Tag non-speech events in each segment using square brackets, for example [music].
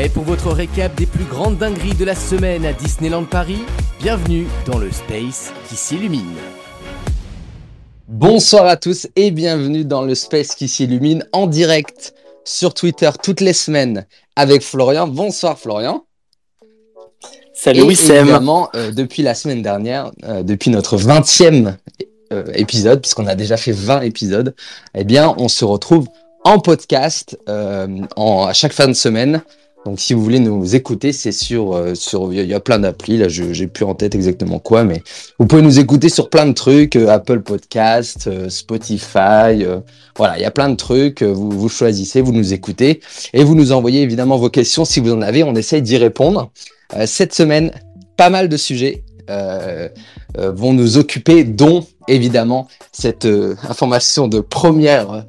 Prêt pour votre récap des plus grandes dingueries de la semaine à Disneyland Paris Bienvenue dans le Space qui s'illumine. Bonsoir à tous et bienvenue dans le Space qui s'illumine en direct sur Twitter toutes les semaines avec Florian. Bonsoir Florian. Salut Wissem. Évidemment, euh, depuis la semaine dernière, euh, depuis notre 20e euh, épisode, puisqu'on a déjà fait 20 épisodes, eh bien, on se retrouve en podcast en, à chaque fin de semaine donc si vous voulez nous écouter, c'est sur euh, sur il y, a plein d'applis là, j'ai plus en tête exactement quoi, mais vous pouvez nous écouter sur plein de trucs, euh, Apple Podcast, euh, Spotify, voilà, il y a plein de trucs. vous vous choisissez, vous nous écoutez et vous nous envoyez évidemment vos questions si vous en avez. On essaye d'y répondre. cette semaine, pas mal de sujets vont nous occuper, dont évidemment cette information de première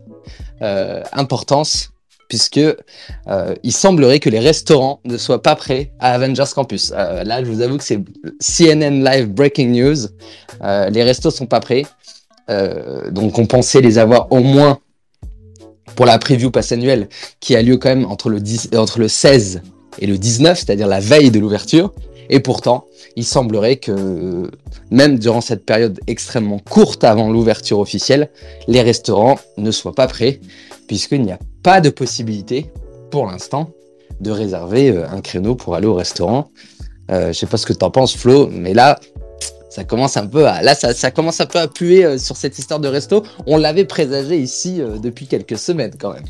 importance puisque euh, il semblerait que les restaurants ne soient pas prêts à Avengers Campus. Euh, là, je vous avoue que c'est CNN Live Breaking News. Euh, les restos sont pas prêts. donc, on pensait les avoir au moins pour la preview pass annuelle qui a lieu quand même entre le, 10, entre le 16 et le 19, c'est-à-dire la veille de l'ouverture. Et pourtant, il semblerait que même durant cette période extrêmement courte avant l'ouverture officielle, les restaurants ne soient pas prêts, puisqu'il n'y a pas de possibilité, pour l'instant, de réserver euh, un créneau pour aller au restaurant. Euh, je sais pas ce que tu en penses, Flo, mais là, ça commence un peu à, là, peu à puer euh, sur cette histoire de resto. On l'avait présagé ici euh, depuis quelques semaines, quand même.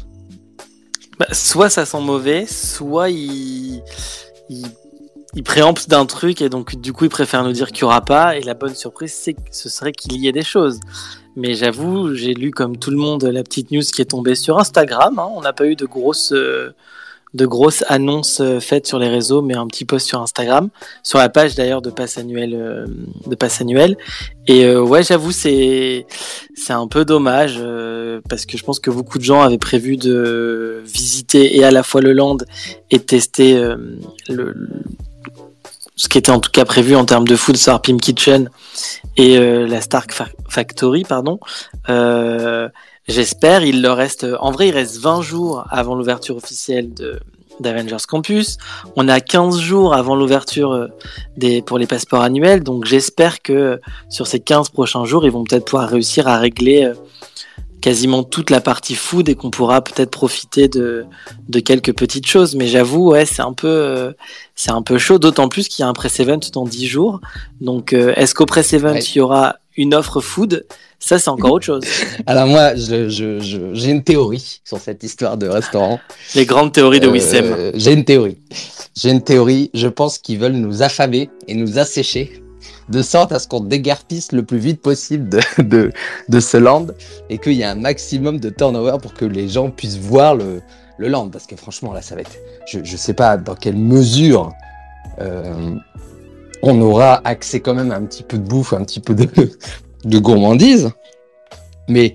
Bah, soit ça sent mauvais, soit il, il, d'un truc et donc du coup il préfère nous dire qu'il n'y aura pas. Et la bonne surprise, c'est que ce serait qu'il y ait des choses. Mais j'avoue, j'ai lu comme tout le monde la petite news qui est tombée sur Instagram. Hein. On n'a pas eu de grosses, euh, de grosses annonces euh, faites sur les réseaux, mais un petit post sur Instagram, sur la page d'ailleurs de passe annuel, euh, de passe annuel. Et ouais, j'avoue, c'est c'est un peu dommage parce que je pense que beaucoup de gens avaient prévu de visiter et à la fois le land et tester le ce qui était en tout cas prévu en termes de food Star Pim Kitchen et euh, la Stark Factory, pardon. Euh, J'espère, il leur reste, en vrai, il reste 20 jours avant l'ouverture officielle de d'Avengers Campus. On a 15 jours avant l'ouverture euh, des pour les passeports annuels, donc j'espère que sur ces 15 prochains jours, ils vont peut-être pouvoir réussir à régler euh, quasiment toute la partie food et qu'on pourra peut-être profiter de, de quelques petites choses. Mais j'avoue, ouais, c'est un peu, euh, c'est un peu chaud, d'autant plus qu'il y a un press event dans 10 jours. Donc, euh, est-ce qu'au press event, il y aura une offre food? Ça, c'est encore autre chose. [laughs] Alors moi, j'ai je, je, une théorie sur cette histoire de restaurant. Les grandes théories de euh, Wissem. J'ai une théorie. J'ai une théorie. Je pense qu'ils veulent nous affamer et nous assécher de sorte à ce qu'on dégarpisse le plus vite possible de, [laughs] de, de ce land et qu'il y ait un maximum de turnover pour que les gens puissent voir le, le land. Parce que franchement, là, ça va être. Je ne sais pas dans quelle mesure euh, on aura accès quand même à un petit peu de bouffe, un petit peu de, [laughs] de gourmandise. Mais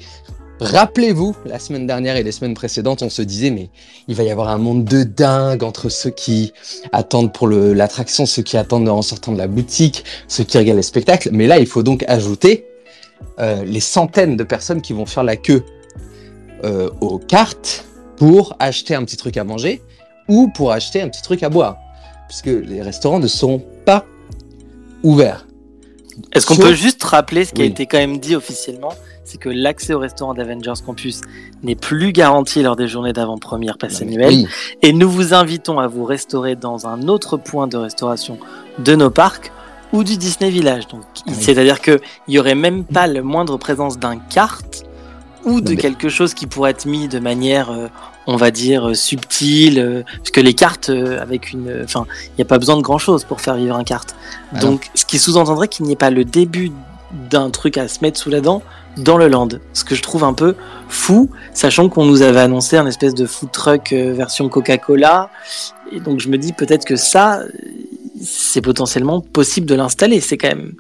Rappelez-vous, la semaine dernière et les semaines précédentes, on se disait, mais il va y avoir un monde de dingue entre ceux qui attendent pour l'attraction, ceux qui attendent en sortant de la boutique, ceux qui regardent les spectacles. Mais là, il faut donc ajouter euh, les centaines de personnes qui vont faire la queue euh, aux cartes pour acheter un petit truc à manger ou pour acheter un petit truc à boire. Puisque les restaurants ne seront pas ouverts. Est-ce qu'on peut juste rappeler ce qui a été quand même dit officiellement c'est que l'accès au restaurant d'Avengers Campus n'est plus garanti lors des journées d'avant-première passe annuelle. Et nous vous invitons à vous restaurer dans un autre point de restauration de nos parcs ou du Disney Village. Donc, c'est-à-dire qu'il n'y aurait même pas la moindre présence d'un kart ou de quelque chose qui pourrait être mis de manière, euh, on va dire, euh, subtile, euh, parce que les cartes avec une, enfin, il n'y a pas besoin de grand chose pour faire vivre un kart. Ah Donc, ce qui sous-entendrait qu'il n'y ait pas le début d'un truc à se mettre sous la dent dans le land. Ce que je trouve un peu fou, sachant qu'on nous avait annoncé un espèce de food truck euh, version Coca-Cola. Et donc je me dis peut-être que ça, c'est potentiellement possible de l'installer. C'est quand même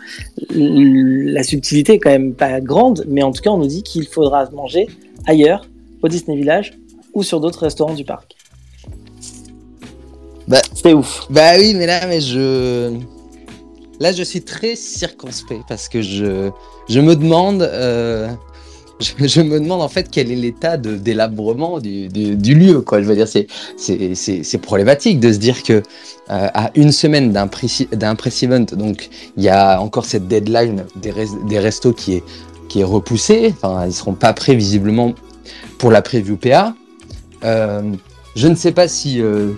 la subtilité est quand même pas grande, mais en tout cas on nous dit qu'il faudra manger ailleurs, au Disney Village ou sur d'autres restaurants du parc. Bah, c'est ouf. Bah oui, mais là, mais je Là, je suis très circonspect parce que je, je me demande euh, [laughs] je, me demande en fait quel est l'état délabrement du, du, lieu. Quoi. Je veux dire, c'est, problématique de se dire que euh, à une semaine d'un press, event, donc il y a encore cette deadline des, restos qui est, qui est repoussée. Enfin, ils seront pas prêts visiblement pour la preview PA. Euh, je ne sais pas si, euh,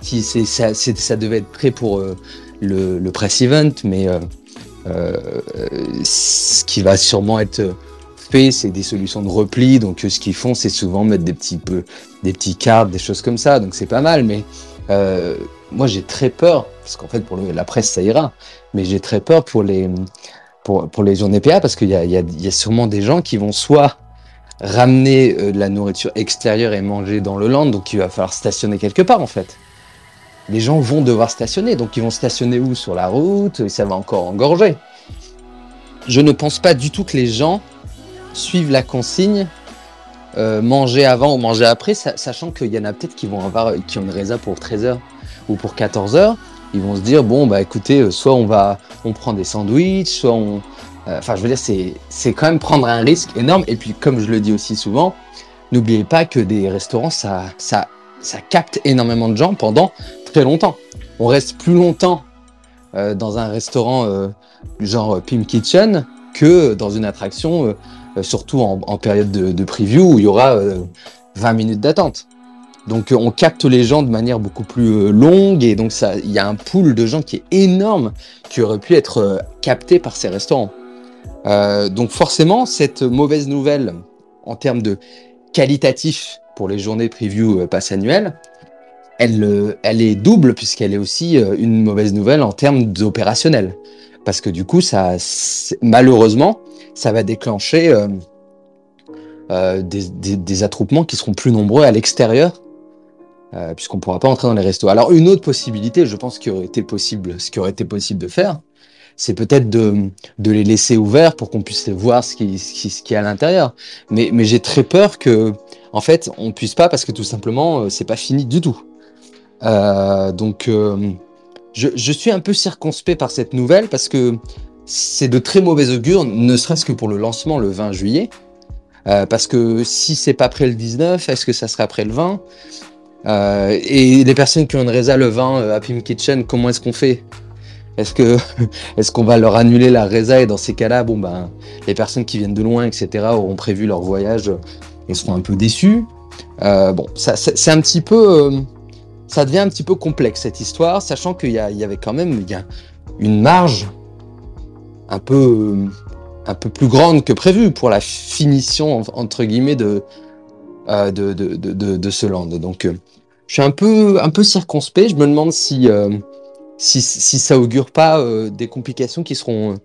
si ça, ça, devait être prêt pour le, le, press event, mais ce qui va sûrement être c'est des solutions de repli. Donc, euh, ce qu'ils font, c'est souvent mettre des petits, peu, des petits cartes, des choses comme ça. Donc, c'est pas mal. Mais euh, moi, j'ai très peur, parce qu'en fait, pour la presse, ça ira. Mais j'ai très peur pour les, pour, pour les journées PA, parce qu'il y a, y, a, y a sûrement des gens qui vont soit ramener euh, de la nourriture extérieure et manger dans le land, donc il va falloir stationner quelque part, en fait. Les gens vont devoir stationner, donc ils vont stationner où? Sur la route, et ça va encore engorger. Je ne pense pas du tout que les gens suivre la consigne, euh, manger avant ou manger après, sachant qu'il y en a peut-être qui vont avoir qui ont une résa pour 13h ou pour 14h. Ils vont se dire bon bah écoutez, euh, soit on va on prend des sandwichs, soit on euh, enfin je veux dire c'est c'est quand même prendre un risque énorme et puis comme je le dis aussi souvent, n'oubliez pas que des restaurants ça ça ça capte énormément de gens pendant très longtemps. On reste plus longtemps dans un restaurant genre Pim Kitchen que dans une attraction euh, surtout en, période de, preview où il y aura 20 euh, minutes d'attente. Donc euh, on capte les gens de manière beaucoup plus longue et donc ça, il y a un pool de gens qui est énorme qui aurait pu être capté par ces restaurants. donc forcément, cette mauvaise nouvelle en termes de qualitatif pour les journées preview pass annuelles, elle, elle est double puisqu'elle est aussi une mauvaise nouvelle en termes d'opérationnel. Parce que du coup, ça, malheureusement, ça va déclencher euh, euh, des, attroupements qui seront plus nombreux à l'extérieur, euh, puisqu'on ne pourra pas entrer dans les restos. Alors une autre possibilité, je pense, qui aurait été possible, ce qui aurait été possible de faire, c'est peut-être de, les laisser ouverts pour qu'on puisse voir ce qui, ce qui, est à l'intérieur. Mais, mais j'ai très peur que, en fait, on puisse pas parce que tout simplement, c'est pas fini du tout. Donc, je, je, suis un peu circonspect par cette nouvelle parce que c'est de très mauvais augure, ne serait-ce que pour le lancement le 20 juillet. Euh, parce que si c'est pas après le 19, est-ce que ça sera après le 20 euh, Et les personnes qui ont une résa le 20 euh, à Pim Kitchen, comment est-ce qu'on fait? Est-ce [laughs] est-ce qu'on va leur annuler la résa et dans ces cas-là, bon ben les personnes qui viennent de loin, etc. auront prévu leur voyage et seront un peu déçus. bon, ça, c'est un petit peu, ça devient un petit peu complexe cette histoire, sachant qu'il y, avait quand même une marge un peu, plus grande que prévu pour la finition, entre guillemets, de, euh, de, ce land. Donc, euh, je suis un peu, circonspect. Je me demande si, euh, ça augure pas des complications qui seront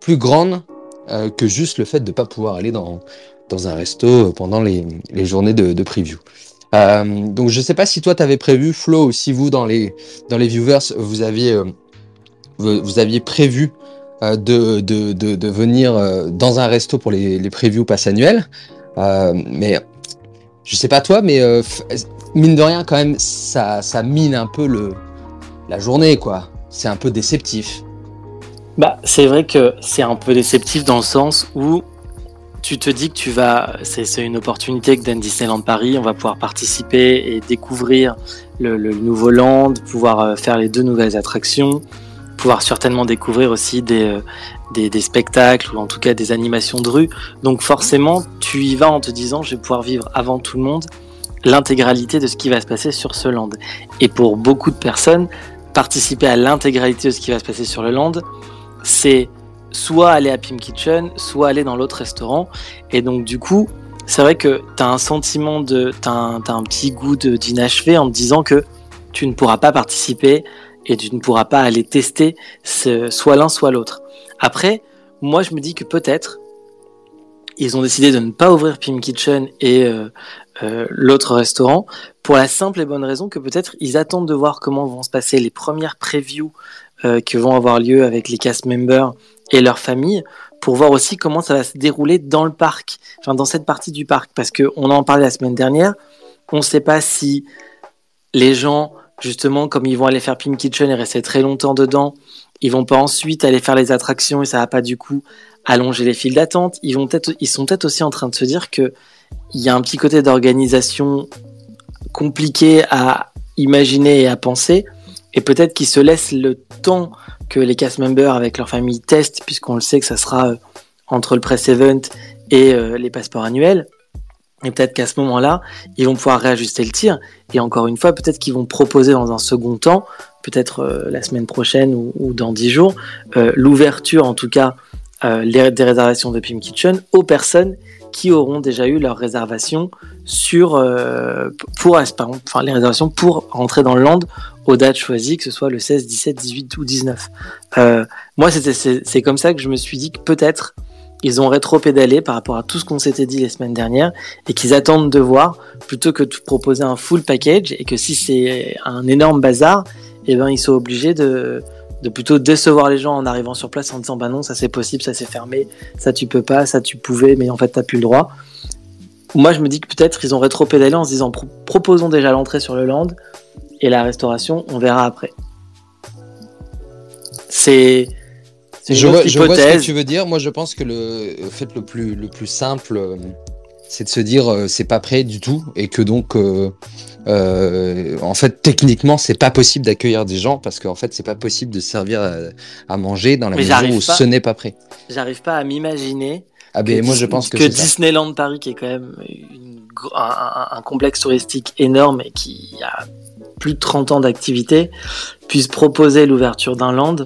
plus grandes que juste le fait de ne pas pouvoir aller dans, un resto pendant les, les journées de, de preview. donc je sais pas si toi tu avais prévu Flo ou si vous dans les dans les viewers vous aviez vous, aviez prévu euh, de, de, de, venir euh, dans un resto pour les, les previews pass annuels. Euh, mais je sais pas toi, mais mine de rien, quand même, ça, ça mine un peu le, la journée, quoi. C'est un peu déceptif. Bah, c'est vrai que c'est un peu déceptif dans le sens où tu te dis que tu vas, c'est une opportunité que donne Disneyland Paris, on va pouvoir participer et découvrir le, nouveau land, pouvoir faire les deux nouvelles attractions, pouvoir certainement découvrir aussi euh, des, des, spectacles ou en tout cas des animations de rue. Donc forcément, tu y vas en te disant, je vais pouvoir vivre avant tout le monde l'intégralité de ce qui va se passer sur ce land. Et pour beaucoup de personnes, participer à l'intégralité de ce qui va se passer sur le land, c'est soit aller à Pim Kitchen, soit aller dans l'autre restaurant. Et donc du coup, c'est vrai que tu as un sentiment de... Tu as, un petit goût d'inachevé en te disant que tu ne pourras pas participer et tu ne pourras pas aller tester soit l'un soit l'autre. Après, moi je me dis que peut-être ils ont décidé de ne pas ouvrir Pim Kitchen et euh, euh, l'autre restaurant pour la simple et bonne raison que peut-être ils attendent de voir comment vont se passer les premières previews qui vont avoir lieu avec les cast members et leurs familles pour voir aussi comment ça va se dérouler dans le parc, enfin dans cette partie du parc parce que on en parlait la semaine dernière, on ne sait pas si les gens justement, comme ils vont aller faire Pim Kitchen et rester très longtemps dedans, ils vont pas ensuite aller faire les attractions et ça va pas du coup allonger les files d'attente. Ils vont peut-être, ils sont peut-être aussi en train de se dire que il y a un petit côté d'organisation compliqué à imaginer et à penser, et peut-être qu'ils se laissent le temps que les cast members avec leur famille testent, puisqu'on le sait que ça sera euh, entre le press event et euh, les passeports annuels. Et peut-être qu'à ce moment-là, ils vont pouvoir réajuster le tir. Et encore une fois, peut-être qu'ils vont proposer dans un second temps, peut-être euh, la semaine prochaine ou, dans dix jours, l'ouverture, en tout cas, des réservations de Pim Kitchen aux personnes qui auront déjà eu leur réservation sur pour les réservations pour rentrer dans le land aux dates choisies, que ce soit le 16, 17, 18 ou 19. Euh, moi, c'est comme ça que je me suis dit que peut-être ils ont rétro-pédalé par rapport à tout ce qu'on s'était dit les semaines dernières et qu'ils attendent de voir plutôt que de proposer un full package et que si c'est un énorme bazar, eh ben ils sont obligés de de plutôt décevoir les gens en arrivant sur place en disant bah non ça c'est possible ça c'est fermé ça tu peux pas ça tu pouvais mais en fait t'as plus le droit moi je me dis que peut-être ils ont rétro-pédalé en se disant proposons déjà l'entrée sur le land et la restauration on verra après c'est je, vois, je vois, ce que tu veux dire moi je pense que le fait le plus le plus simple euh, c'est de se dire euh, c'est pas prêt du tout et que donc euh, euh, en fait techniquement c'est pas possible d'accueillir des gens parce qu'en fait c'est pas possible de servir à, manger dans la maison où ce n'est pas prêt. J'arrive pas à m'imaginer. Ah ben moi je pense que, que Disneyland Paris qui est quand même un, complexe touristique énorme et qui a plus de 30 ans d'activité puisse proposer l'ouverture d'un land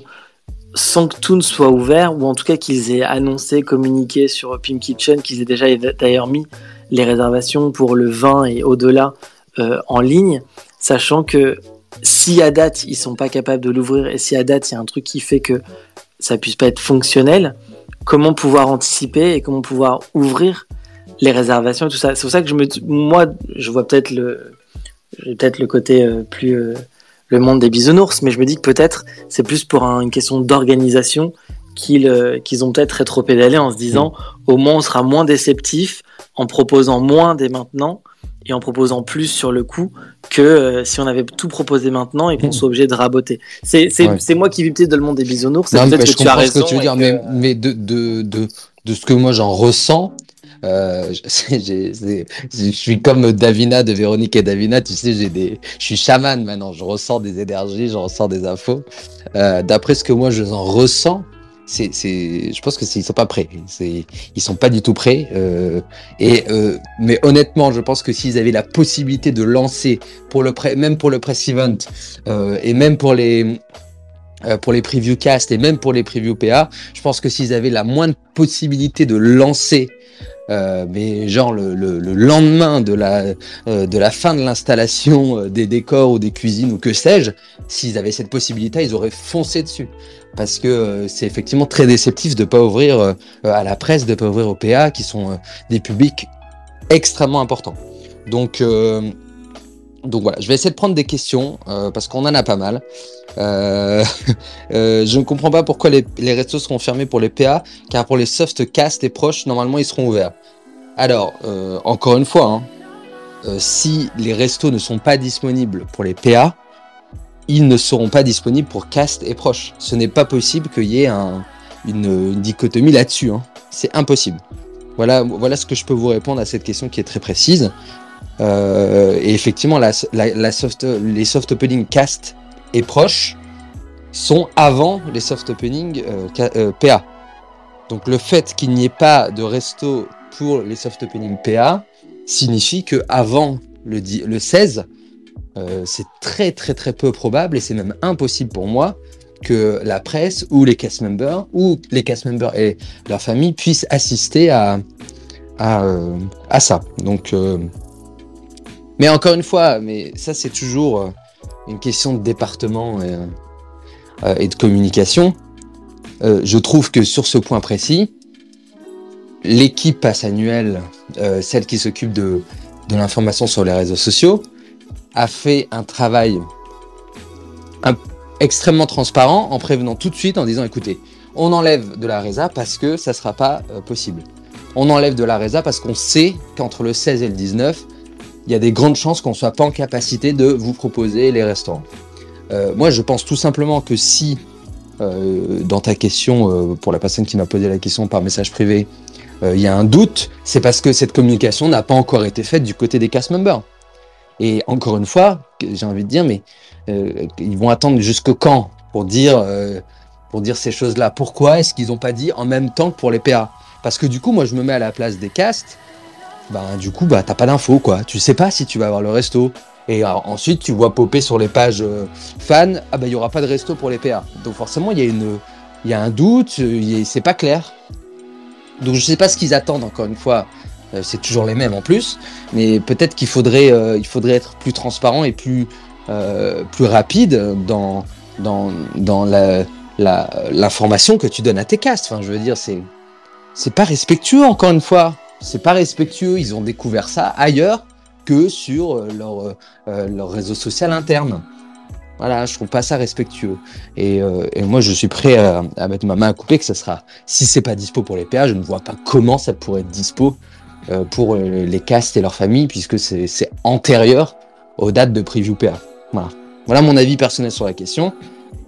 sans que tout ne soit ouvert, ou en tout cas qu'ils aient annoncé, communiqué sur Pim Kitchen, qu'ils aient déjà d'ailleurs mis les réservations pour le vin et au-delà euh, en ligne, sachant que si à date ils sont pas capables de l'ouvrir et si à date il y a un truc qui fait que ça puisse pas être fonctionnel, comment pouvoir anticiper et comment pouvoir ouvrir les réservations tout ça? C'est pour ça que je me, moi, je vois peut-être le, peut-être le côté euh, plus euh, le monde des bisounours, mais je me dis que peut-être c'est plus pour une question d'organisation qu'ils euh, qu'ils ont peut-être rétro-pédalé en se disant mm. au moins on sera moins déceptif en proposant moins dès maintenant et en proposant plus sur le coup que euh, si on avait tout proposé maintenant et qu'on mm. soit obligé de raboter. C'est moi qui vis peut-être dans le monde des bisounours, c'est peut-être que tu as raison. Ce que tu veux dire, mais, mais de, de, de, de, ce que moi j'en ressens, euh, [laughs] je suis comme Davina de Véronique et Davina, tu sais, je suis chaman maintenant, je ressens des énergies, je ressens des infos. Euh, D'après ce que moi je en ressens, c'est, je pense que ils sont pas prêts. C'est, ils sont pas du tout prêts. Euh, et mais honnêtement, je pense que s'ils avaient la possibilité de lancer pour le même pour le press event et même pour les pour les preview cast et même pour les preview PA, je pense que s'ils avaient la moindre possibilité de lancer euh, mais genre le, le, le, lendemain de la, euh, de la fin de l'installation euh, des décors ou des cuisines ou que sais-je, s'ils avaient cette possibilité, ils auraient foncé dessus. Parce que c'est effectivement très déceptif de pas ouvrir à la presse, de pas ouvrir aux PA, qui sont des publics extrêmement importants. Donc, donc voilà, je vais essayer de prendre des questions parce qu'on en a pas mal. Euh, [laughs] euh, je ne comprends pas pourquoi les, restos seront fermés pour les PA, car pour les soft cast et proches, normalement, ils seront ouverts. Alors, euh, encore une fois, hein, si les restos ne sont pas disponibles pour les PA, ils ne seront pas disponibles pour cast et proches. Ce n'est pas possible qu'il y ait un, une, dichotomie là-dessus. Hein. C'est impossible. Voilà, voilà ce que je peux vous répondre à cette question qui est très précise. et effectivement, les soft opening cast et proches sont avant les soft opening euh, euh, PA. Donc le fait qu'il n'y ait pas de resto pour les soft opening PA signifie que avant le, le 16, euh, c'est très très très peu probable et c'est même impossible pour moi que la presse ou les cast members ou les cast members et leur famille puissent assister à, à ça. Donc, mais encore une fois, mais ça c'est toujours une question de département et, euh, de communication. Euh, je trouve que sur ce point précis, l'équipe passe annuelle, euh, celle qui s'occupe de, de l'information sur les réseaux sociaux, a fait un travail extrêmement transparent en prévenant tout de suite en disant écoutez, on enlève de la résa parce que ça ne sera pas possible. On enlève de la résa parce qu'on sait qu'entre le 16 et le 19, il y a des grandes chances qu'on ne soit pas en capacité de vous proposer les restaurants. Euh, moi, je pense tout simplement que si dans ta question, pour la personne qui m'a posé la question par message privé, il y a un doute, c'est parce que cette communication n'a pas encore été faite du côté des cast members. Et encore une fois, j'ai envie de dire, mais ils vont attendre jusque quand pour dire, pour dire ces choses-là? Pourquoi est-ce qu'ils n'ont pas dit en même temps que pour les PA Parce que du coup, moi, je me mets à la place des castes ben, du coup, bah, t'as pas d'infos, quoi. Tu sais pas si tu vas avoir le resto. Et ensuite, tu vois popper sur les pages euh, fans, ah bah, il y aura pas de resto pour les PA. Donc, forcément, il y, a une, y a un doute, c'est pas clair. Donc, je sais pas ce qu'ils attendent, encore une fois. Euh, c'est toujours les mêmes en plus. Mais peut-être qu'il faudrait, euh, il faudrait être plus transparent et plus, plus rapide dans, dans, dans l'information la, que tu donnes à tes castes. Enfin, je veux dire, c'est, c'est pas respectueux, encore une fois c'est pas respectueux. Ils ont découvert ça ailleurs que sur euh, leur, euh, euh, leur réseau social interne. Voilà, je trouve pas ça respectueux. Et, moi, je suis prêt à, mettre ma main à couper que ça sera. Si c'est pas dispo pour les PA, je ne vois pas comment ça pourrait être dispo pour les castes et leurs familles, puisque c'est antérieur aux dates de preview PA. Voilà. Voilà mon avis personnel sur la question.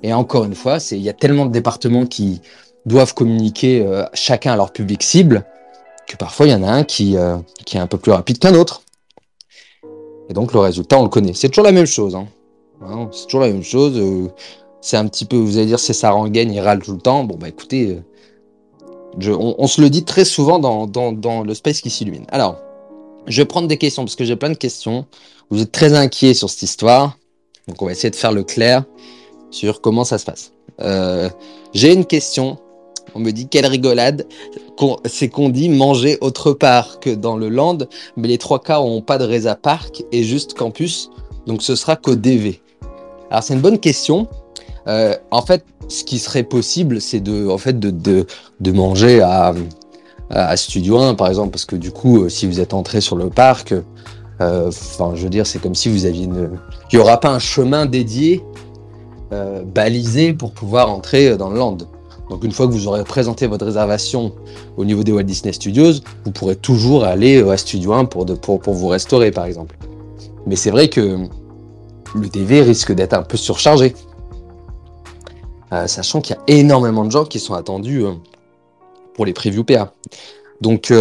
Et encore une fois, il y a tellement de départements qui doivent communiquer chacun à leur public cible que parfois il y en a un qui, euh, qui est un peu plus rapide qu'un autre. Et donc le résultat, on le connaît. C'est toujours la même chose. Hein. c'est toujours la même chose. Euh, c'est un petit peu, vous allez dire, c'est sa rengaine, il râle tout le temps. Bon, bah écoutez, euh, je, on, se le dit très souvent dans, dans, dans le space qui s'illumine. Alors, je vais prendre des questions parce que j'ai plein de questions. Vous êtes très inquiets sur cette histoire. Donc on va essayer de faire le clair sur comment ça se passe. j'ai une question on me dit quelle rigolade. C'est qu'on dit manger autre part que dans le land, mais les trois cas n'ont pas de Reza Park et juste campus, donc ce sera qu'au DV. Alors c'est une bonne question. Euh, en fait, ce qui serait possible, c'est de, en fait, de, manger à, à, Studio 1, par exemple, parce que du coup, euh, si vous êtes entré sur le parc, euh, enfin, je veux dire, c'est comme si vous aviez une. Il n'y aura pas un chemin dédié, balisé pour pouvoir entrer dans le land. Donc une fois que vous aurez présenté votre réservation au niveau des Walt Disney Studios, vous pourrez toujours aller euh, à Studio 1 pour, vous restaurer par exemple. Mais c'est vrai que le DV risque d'être un peu surchargé. Euh, sachant qu'il y a énormément de gens qui sont attendus euh, pour les previews PA. Donc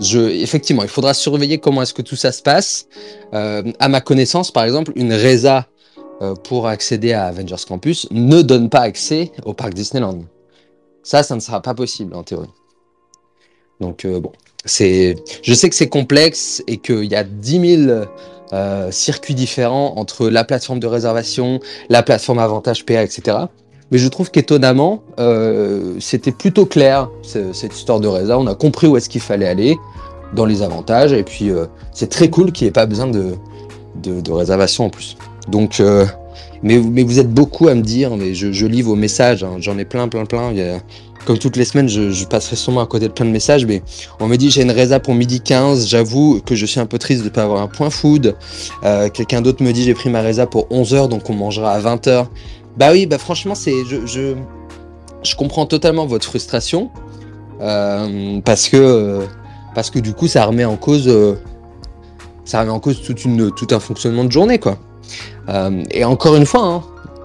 je, effectivement, il faudra surveiller comment est-ce que tout ça se passe. à ma connaissance, par exemple, une résa pour accéder à Avengers Campus ne donne pas accès au parc Disneyland. Ça, ça ne sera pas possible en théorie. Donc euh, bon, c'est, je sais que c'est complexe et qu'il y a 10 000 euh, circuits différents entre la plateforme de réservation, la plateforme avantage PA, etc. Mais je trouve qu'étonnamment, euh, c'était plutôt clair cette histoire de résa. On a compris où est-ce qu'il fallait aller dans les avantages et puis c'est très cool qu'il n'y ait pas besoin de, réservation en plus. Donc mais, vous êtes beaucoup à me dire, mais je, lis vos messages, hein. j'en ai plein, plein, plein. comme toutes les semaines, je, passerai sûrement à côté de plein de messages, mais on me dit j'ai une résa pour midi 15, j'avoue que je suis un peu triste de ne pas avoir un point food. Euh, quelqu'un d'autre me dit j'ai pris ma résa pour 11h, donc on mangera à 20h. Bah oui, bah franchement, c'est je, je, comprends totalement votre frustration, euh, parce que parce que du coup, ça remet en cause, euh, ça remet en cause tout un fonctionnement de journée, quoi. Euh, et encore une fois, hein,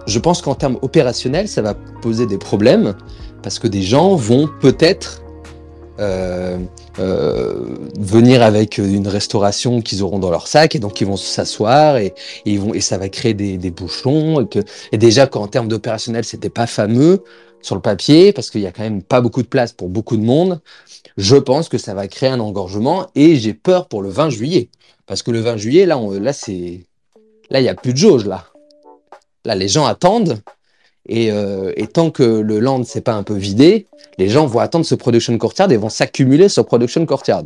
je pense qu'en termes opérationnels, ça va poser des problèmes parce que des gens vont peut-être euh, euh, venir avec une restauration qu'ils auront dans leur sac et donc ils vont s'asseoir et, ça va créer des, bouchons et déjà qu'en termes d'opérationnel c'était pas fameux sur le papier parce qu'il y a quand même pas beaucoup de place pour beaucoup de monde je pense que ça va créer un engorgement et j'ai peur pour le 20 juillet. Parce que le 20 juillet là là c'est Là, il n'y a plus de jauge, là. Là, les gens attendent. Euh, et, tant que le land s'est pas un peu vidé, les gens vont attendre ce production courtyard et vont s'accumuler sur production courtyard.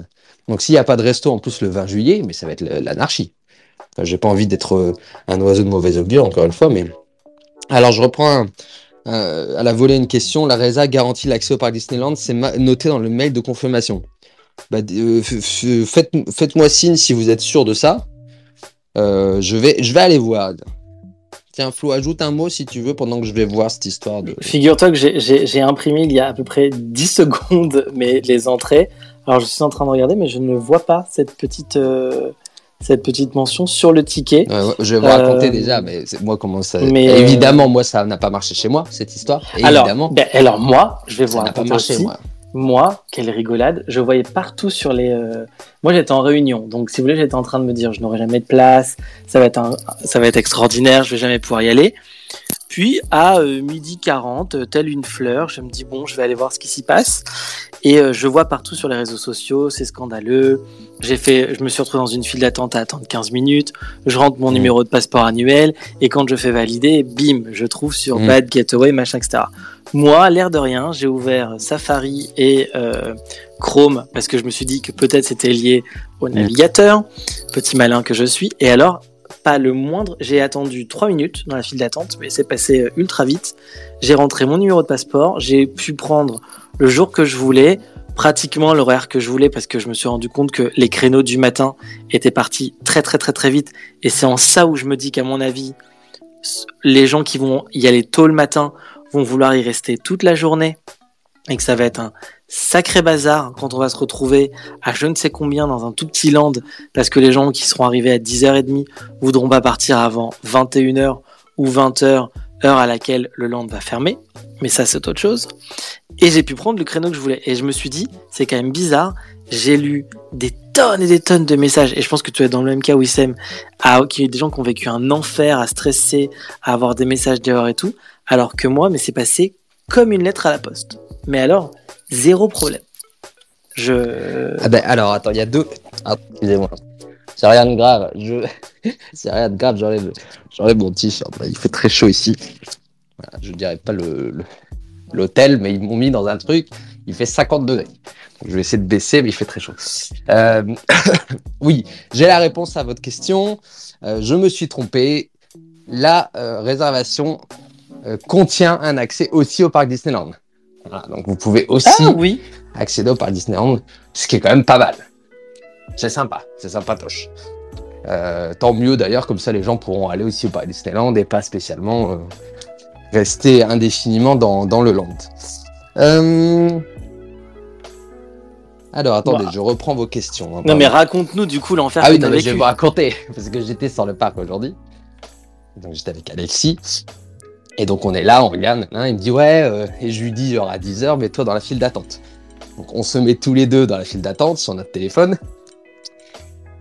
Donc s'il n'y a pas de resto en plus le 20 juillet, mais ça va être l'anarchie. J'ai pas envie d'être euh, un oiseau de mauvais augure encore une fois, mais alors je reprends euh, à la volée une question. La RESA garantit l'accès au parc Disneyland, c'est noté dans le mail de confirmation. Bah, faites-moi signe si vous êtes sûr de ça. Euh, je, vais, je vais aller voir. Tiens, Flo, ajoute un mot si tu veux pendant que je vais voir cette histoire de. Figure-toi que j'ai imprimé il y a à peu près 10 [laughs] secondes mais les entrées. Alors je suis en train de regarder, mais je ne vois pas cette petite, euh, cette petite mention sur le ticket. Ouais, ouais, je vais vous raconter Euh, déjà, mais c'est- moi, comment ça. mais, Évidemment, moi, ça n'a pas marché chez moi, cette histoire. Alors, Évidemment, ben, alors moi, je vais vous ça n'a pas raconter marché, aussi. moi. Moi, quelle rigolade, je voyais partout sur les. euh, Moi, j'étais en réunion, donc si vous voulez, j'étais en train de me dire, je n'aurai jamais de place, ça va être un... ça va être extraordinaire, je vais jamais pouvoir y aller. Puis à euh, midi 40, euh, telle une fleur, je me dis bon, je vais aller voir ce qui s'y passe. Et euh, je vois partout sur les réseaux sociaux, c'est scandaleux. J'ai fait, je me suis retrouvé dans une file d'attente à attendre 15 minutes. Je rentre mon Mm. numéro de passeport annuel et quand je fais valider, bim, je trouve sur Mm. Bad Getaway, machin, etc. Moi, l'air de rien, j'ai ouvert Safari et euh, Chrome parce que je me suis dit que peut-être c'était lié au Mm. navigateur, petit malin que je suis. Et alors, pas le moindre, j'ai attendu 3 minutes dans la file d'attente, mais c'est passé euh, ultra vite. J'ai rentré mon numéro de passeport, j'ai pu prendre le jour que je voulais, pratiquement l'horaire que je voulais parce que je me suis rendu compte que les créneaux du matin étaient partis très très très très vite. Et c'est en ça où je me dis qu'à mon avis, les gens qui vont y aller tôt le matin vont vouloir y rester toute la journée et que ça va être un sacré bazar quand on va se retrouver à je ne sais combien dans un tout petit land parce que les gens qui seront arrivés à 10h30 voudront pas partir avant 21h ou 20h, heure à laquelle le land va fermer. Mais ça, c'est autre chose. Et j'ai pu prendre le créneau que je voulais. Et je me suis dit, c'est quand même bizarre. J'ai lu des tonnes et des tonnes de messages. Et je pense que tu es dans le même cas, Wissem, à, a des gens qui ont vécu un enfer, à stresser, à avoir des messages d'erreur et tout. Alors que moi, mais c'est passé comme une lettre à la poste. Mais alors, zéro problème. Je. Ah ben alors attends, il y a deux. Ah, excusez-moi. C'est rien de grave. Je... [laughs] C'est rien de grave. J'enlève, j'enlève mon t-shirt. Il fait très chaud ici. Voilà, je dirais pas le, l'hôtel, mais ils m'ont mis dans un truc. Il fait 50 degrés. Je vais essayer de baisser, mais il fait très chaud. Euh, [coughs] oui, j'ai la réponse à votre question. Euh, je me suis trompé. La euh, réservation euh, contient un accès aussi au parc Disneyland. Voilà, donc vous pouvez aussi Ah oui. accéder au parc Disneyland, ce qui est quand même pas mal. C'est sympa, c'est sympatoche. Euh, tant mieux d'ailleurs, comme ça les gens pourront aller aussi au parc Disneyland et pas spécialement euh, rester indéfiniment dans, dans le land. Euh, Alors attendez, Bah. je reprends vos questions. hein, Non, mais raconte-nous du coup l'enfer Ah que oui, t'as non, mais je vais vous raconter, [laughs] parce que j'étais sur le parc aujourd'hui. Donc j'étais avec Alexis. Et donc on est là, on regarde, hein, il me dit ouais, euh, et je lui dis genre à 10h, mets-toi dans la file d'attente. Donc on se met tous les deux dans la file d'attente sur notre téléphone.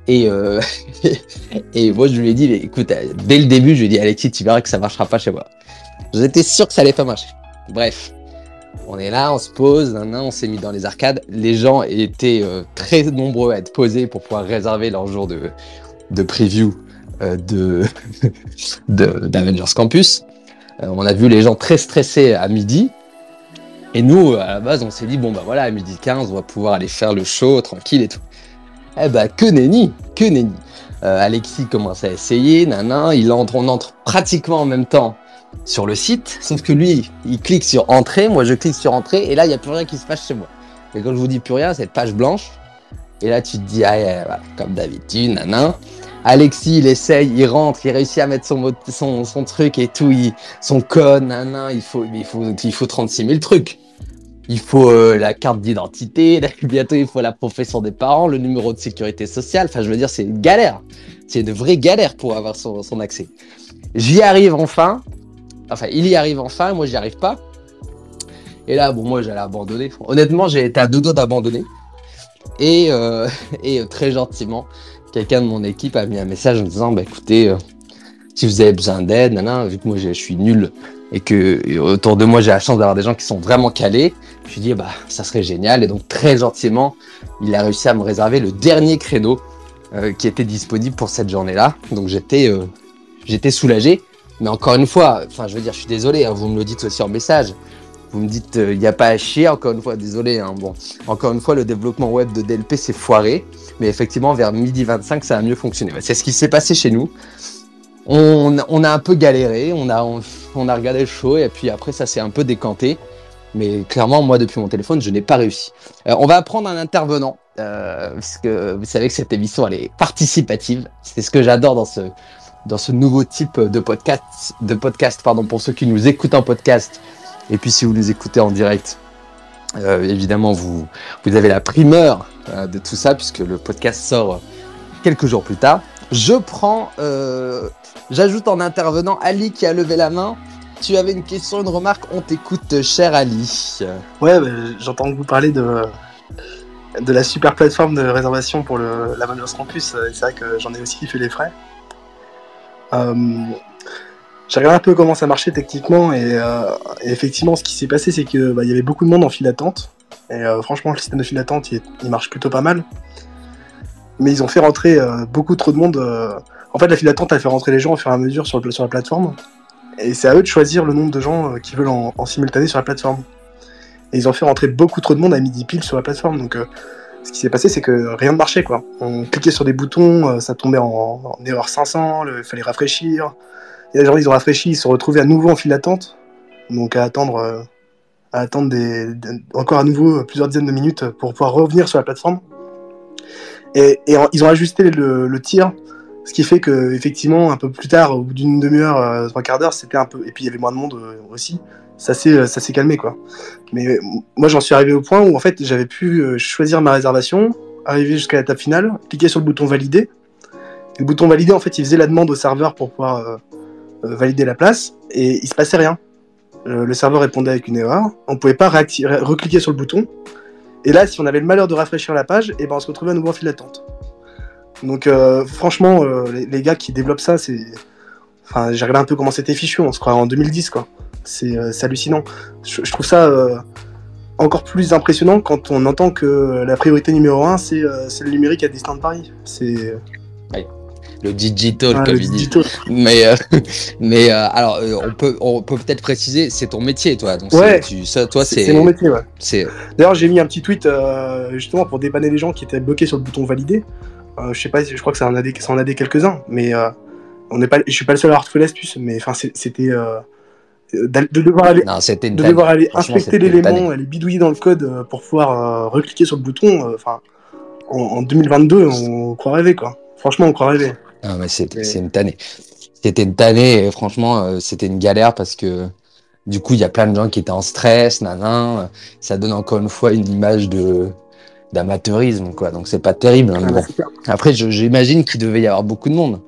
Et, euh, [laughs] et moi je lui ai dit, mais écoute, euh, dès le début, je lui ai dit Alexis, tu verras que ça marchera pas chez moi. J'étais sûr que ça allait pas marcher. Bref, on est là, on se pose, on s'est mis dans les arcades. Les gens étaient euh, très nombreux à être posés pour pouvoir réserver leur jour de, de preview euh, de- [laughs] d'Avengers Campus. Euh, on a vu les gens très stressés à midi. Et nous, à la base, on s'est dit, bon, bah voilà, à midi 15, on va pouvoir aller faire le show tranquille et tout. Eh bah, que nenni, que nenni. Euh, Alexis commence à essayer, nanan, il entre, on entre pratiquement en même temps sur le site, sauf que lui, il clique sur entrée, moi je clique sur entrée, et là, il n'y a plus rien qui se passe chez moi. Et quand je vous dis plus rien, c'est page blanche. Et là, tu te dis, ah, ouais, comme d'habitude, nanan. Alexis, il essaye, il rentre, il réussit à mettre son, truc et tout, son code, nanan, il faut, il faut, il faut 36 000 trucs. Il faut euh, la carte d'identité, [laughs] bientôt il faut la profession des parents, le numéro de sécurité sociale. Enfin, je veux dire, c'est une galère. C'est une vraie galère pour avoir son, accès. J'y arrive enfin. Enfin, il y arrive enfin, moi j'y arrive pas. Et là, bon, moi j'allais abandonner. Honnêtement, j'ai été à deux doigts d'abandonner. Et, euh, [laughs] euh, très gentiment, quelqu'un de mon équipe a mis un message en disant bah écoutez euh, si vous avez besoin d'aide nana, vu que moi je suis nul et que et autour de moi j'ai la chance d'avoir des gens qui sont vraiment calés je lui dis bah ça serait génial. Et donc très gentiment il a réussi à me réserver le dernier créneau euh, qui était disponible pour cette journée là donc j'étais euh, j'étais soulagé. Mais encore une fois enfin je veux dire je suis désolé hein, vous me le dites aussi en message vous me dites il n'y a pas à chier encore une fois désolé hein, bon encore une fois le développement web de DLP c'est foiré mais effectivement, vers midi 25, ça a mieux fonctionné. C'est ce qui s'est passé chez nous. On, a un peu galéré, on a, regardé le show et puis après, ça s'est un peu décanté. Mais clairement, moi, depuis mon téléphone, je n'ai pas réussi. Euh, on va prendre un intervenant, euh, parce que vous savez que cette émission, elle est participative. C'est ce que j'adore dans ce, dans ce nouveau type de podcast, de podcast pardon, pour ceux qui nous écoutent en podcast. Et puis, si vous nous écoutez en direct, euh, évidemment, vous, vous avez la primeur euh, de tout ça, puisque le podcast sort quelques jours plus tard. Je prends, euh, j'ajoute en intervenant Ali qui a levé la main. Tu avais une question, une remarque On t'écoute, cher Ali. Ouais, bah, j'entends vous parler de, de la super plateforme de réservation pour la Manos Campus. C'est vrai que j'en ai aussi fait les frais. J'ai regardé un peu comment ça marchait techniquement et, euh, effectivement, ce qui s'est passé, c'est que bah, y avait beaucoup de monde en file d'attente. Et euh, franchement, le système de file d'attente, il, marche plutôt pas mal. Mais ils ont fait rentrer euh, beaucoup trop de monde. En fait, la file d'attente, elle fait rentrer les gens au fur et à mesure sur, la plateforme. Et c'est à eux de choisir le nombre de gens qui veulent en, simultané sur la plateforme. Et ils ont fait rentrer beaucoup trop de monde à midi pile sur la plateforme. Donc, ce qui s'est passé, c'est que rien ne marchait, quoi. On cliquait sur des boutons, ça tombait en, en erreur 500, il fallait rafraîchir. Et les gens, ils ont rafraîchi, ils se sont retrouvés à nouveau en file d'attente. Donc, à attendre, euh, à attendre des, encore à nouveau plusieurs dizaines de minutes pour pouvoir revenir sur la plateforme. Et, ils ont ajusté le, tir, ce qui fait que effectivement un peu plus tard, au bout d'une demi-heure, euh, trois quarts d'heure, c'était un peu. Et puis il y avait moins de monde euh, aussi. Ça s'est ça s'est calmé quoi. Mais moi j'en suis arrivé au point où en fait j'avais pu choisir ma réservation, arriver jusqu'à l'étape finale, cliquer sur le bouton valider. Le bouton valider en fait il faisait la demande au serveur pour pouvoir valider la place et il se passait rien. Euh, le serveur répondait avec une erreur. On pouvait pas recliquer sur le bouton. Et là, si on avait le malheur de rafraîchir la page, et ben on se retrouvait à nouveau en file d'attente. Donc euh, franchement, euh, les, gars qui développent ça, c'est. Enfin, j'ai regardé un peu comment c'était fichu, on se croirait en 2010, quoi. C'est hallucinant. Je, trouve ça encore plus impressionnant quand on entend que la priorité numéro un, c'est le numérique à Disneyland Paris. C'est Le digital, ah, comme le il dit. digital. Mais, euh, [laughs] mais euh, alors, euh, on peut, on peut peut-être préciser, c'est ton métier, toi. Donc, Ouais. tu, ça, toi, C'est mon métier, ouais. c'est, D'ailleurs, j'ai mis un petit tweet euh, justement pour dépanner les gens qui étaient bloqués sur le bouton valider. Je sais pas, je crois que ça en a des, ça en a des quelques-uns, mais on n'est pas, je suis pas le seul à avoir trouvé l'astuce, mais enfin, c'était de de devoir aller, non, de devoir aller inspecter l'élément, aller bidouiller dans le code pour pouvoir recliquer sur le bouton. Enfin, en, en 2022, on croit rêver quoi. Franchement, on croit rêver. Mais Mais- c'est une tannée. C'était une tannée, et franchement, euh, c'était une galère parce que du coup, il y a plein de gens qui étaient en stress, nanan. Ça donne encore une fois une image de d'amateurisme, quoi. Donc, c'est pas terrible. hein, Ah, bon. bah. Après, j'imagine qu'il devait y avoir beaucoup de monde.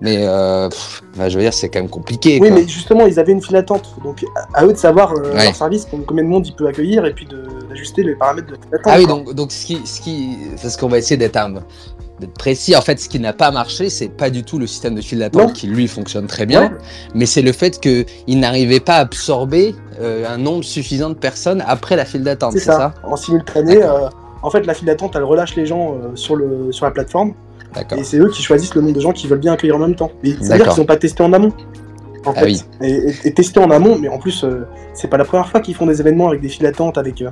Mais euh, pff, bah, je veux dire, c'est quand même compliqué. Oui, quoi. mais justement, ils avaient une file d'attente, donc à, à eux de savoir euh, Ouais. leur service, combien de monde il peut accueillir, et puis d'ajuster les paramètres de la file d'attente. Ah oui, donc, donc ce qui, ce qui, parce qu'on va essayer d'être un- d'être précis. En fait, ce qui n'a pas marché, c'est pas du tout le système de file d'attente qui lui fonctionne très bien, mais c'est le fait qu'il n'arrivait pas à absorber euh, un nombre suffisant de personnes après la file d'attente. C'est ça, ça? En simultané, euh, en fait, la file d'attente, elle relâche les gens euh, sur, le, sur la plateforme D'accord. et c'est eux qui choisissent le nombre de gens qu'ils veulent bien accueillir en même temps. C'est-à-dire qu'ils n'ont pas testé en amont. En Ah fait. oui. et, et- et tester en amont, mais en plus, c'est pas la première fois qu'ils font des événements avec des files d'attente. Avec, euh,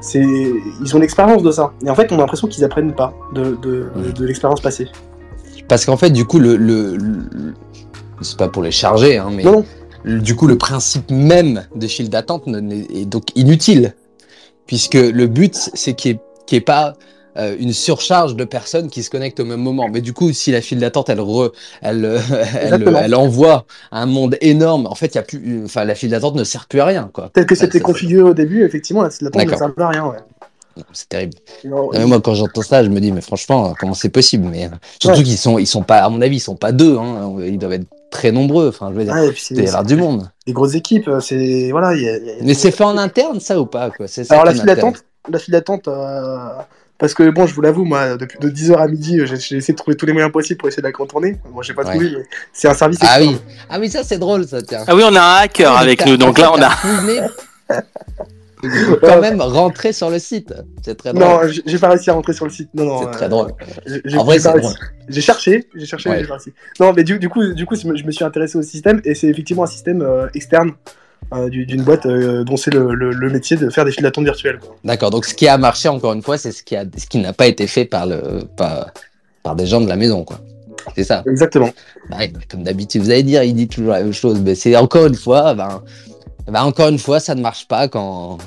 c'est, ils ont l'expérience de ça. Et en fait, on a l'impression qu'ils apprennent pas de, de, de l'expérience passée. Parce qu'en fait, du coup, le, le, le- c'est pas pour les charger, hein, mais Non, non. le- du coup, le principe même de file d'attente est donc inutile, puisque le but, c'est qu'il n'y ait pas euh, une surcharge de personnes qui se connectent au même moment. Mais du coup, si la file d'attente, elle, re- elle, euh, [laughs] elle, elle envoie un monde énorme, en fait, y a plus, enfin, la file d'attente ne sert plus à rien, quoi. Tel que Ça- c'était configuré au début, effectivement, la file d'attente ne D'accord. servait à rien. Ouais. C'est terrible. Non, mais moi, quand j'entends ça, je me dis, mais franchement, comment c'est possible Mais euh, surtout Ouais. qu'ils sont, ils sont pas, à mon avis, ils sont pas deux. Hein, ils doivent être très nombreux. Enfin, je veux dire, ouais, c'est- rare du monde. les grosses équipes, c'est voilà. il y a- il y a- Mais c'est fait en interne, ça ou pas quoi? C'est ça Alors la file d'attente, la file d'attente, euh, parce que bon, je vous l'avoue, moi, depuis de 10h à midi, j'ai j'ai essayé de trouver tous les moyens possibles pour essayer de la contourner. Moi, j'ai pas Ouais. trouvé, mais c'est un service. Ah externe. oui, ah oui, ça c'est drôle, ça tiens. Ah oui, on a un hacker Oui, avec nous, donc là on a. [laughs] quand même rentrer sur le site. C'est très drôle. Non, j'ai pas réussi à rentrer sur le site. Non, non. c'est euh, très drôle. En vrai, c'est drôle. J'ai cherché, j'ai cherché, Ouais. j'ai pas réussi. Non, mais du, du coup, du coup, je me je me suis intéressé au système et c'est effectivement un système euh, externe euh, du- d'une boîte euh, dont c'est le, le- le métier de faire des files d'attente virtuelles. D'accord. Donc ce qui a marché encore une fois, c'est ce qui a, ce qui n'a pas été fait par le, par, par des gens de la maison, quoi. C'est ça. Exactement. Bah, comme d'habitude, vous allez dire, il dit toujours la même chose, mais c'est encore une fois, ben, ben, encore une fois, ça ne marche pas quand,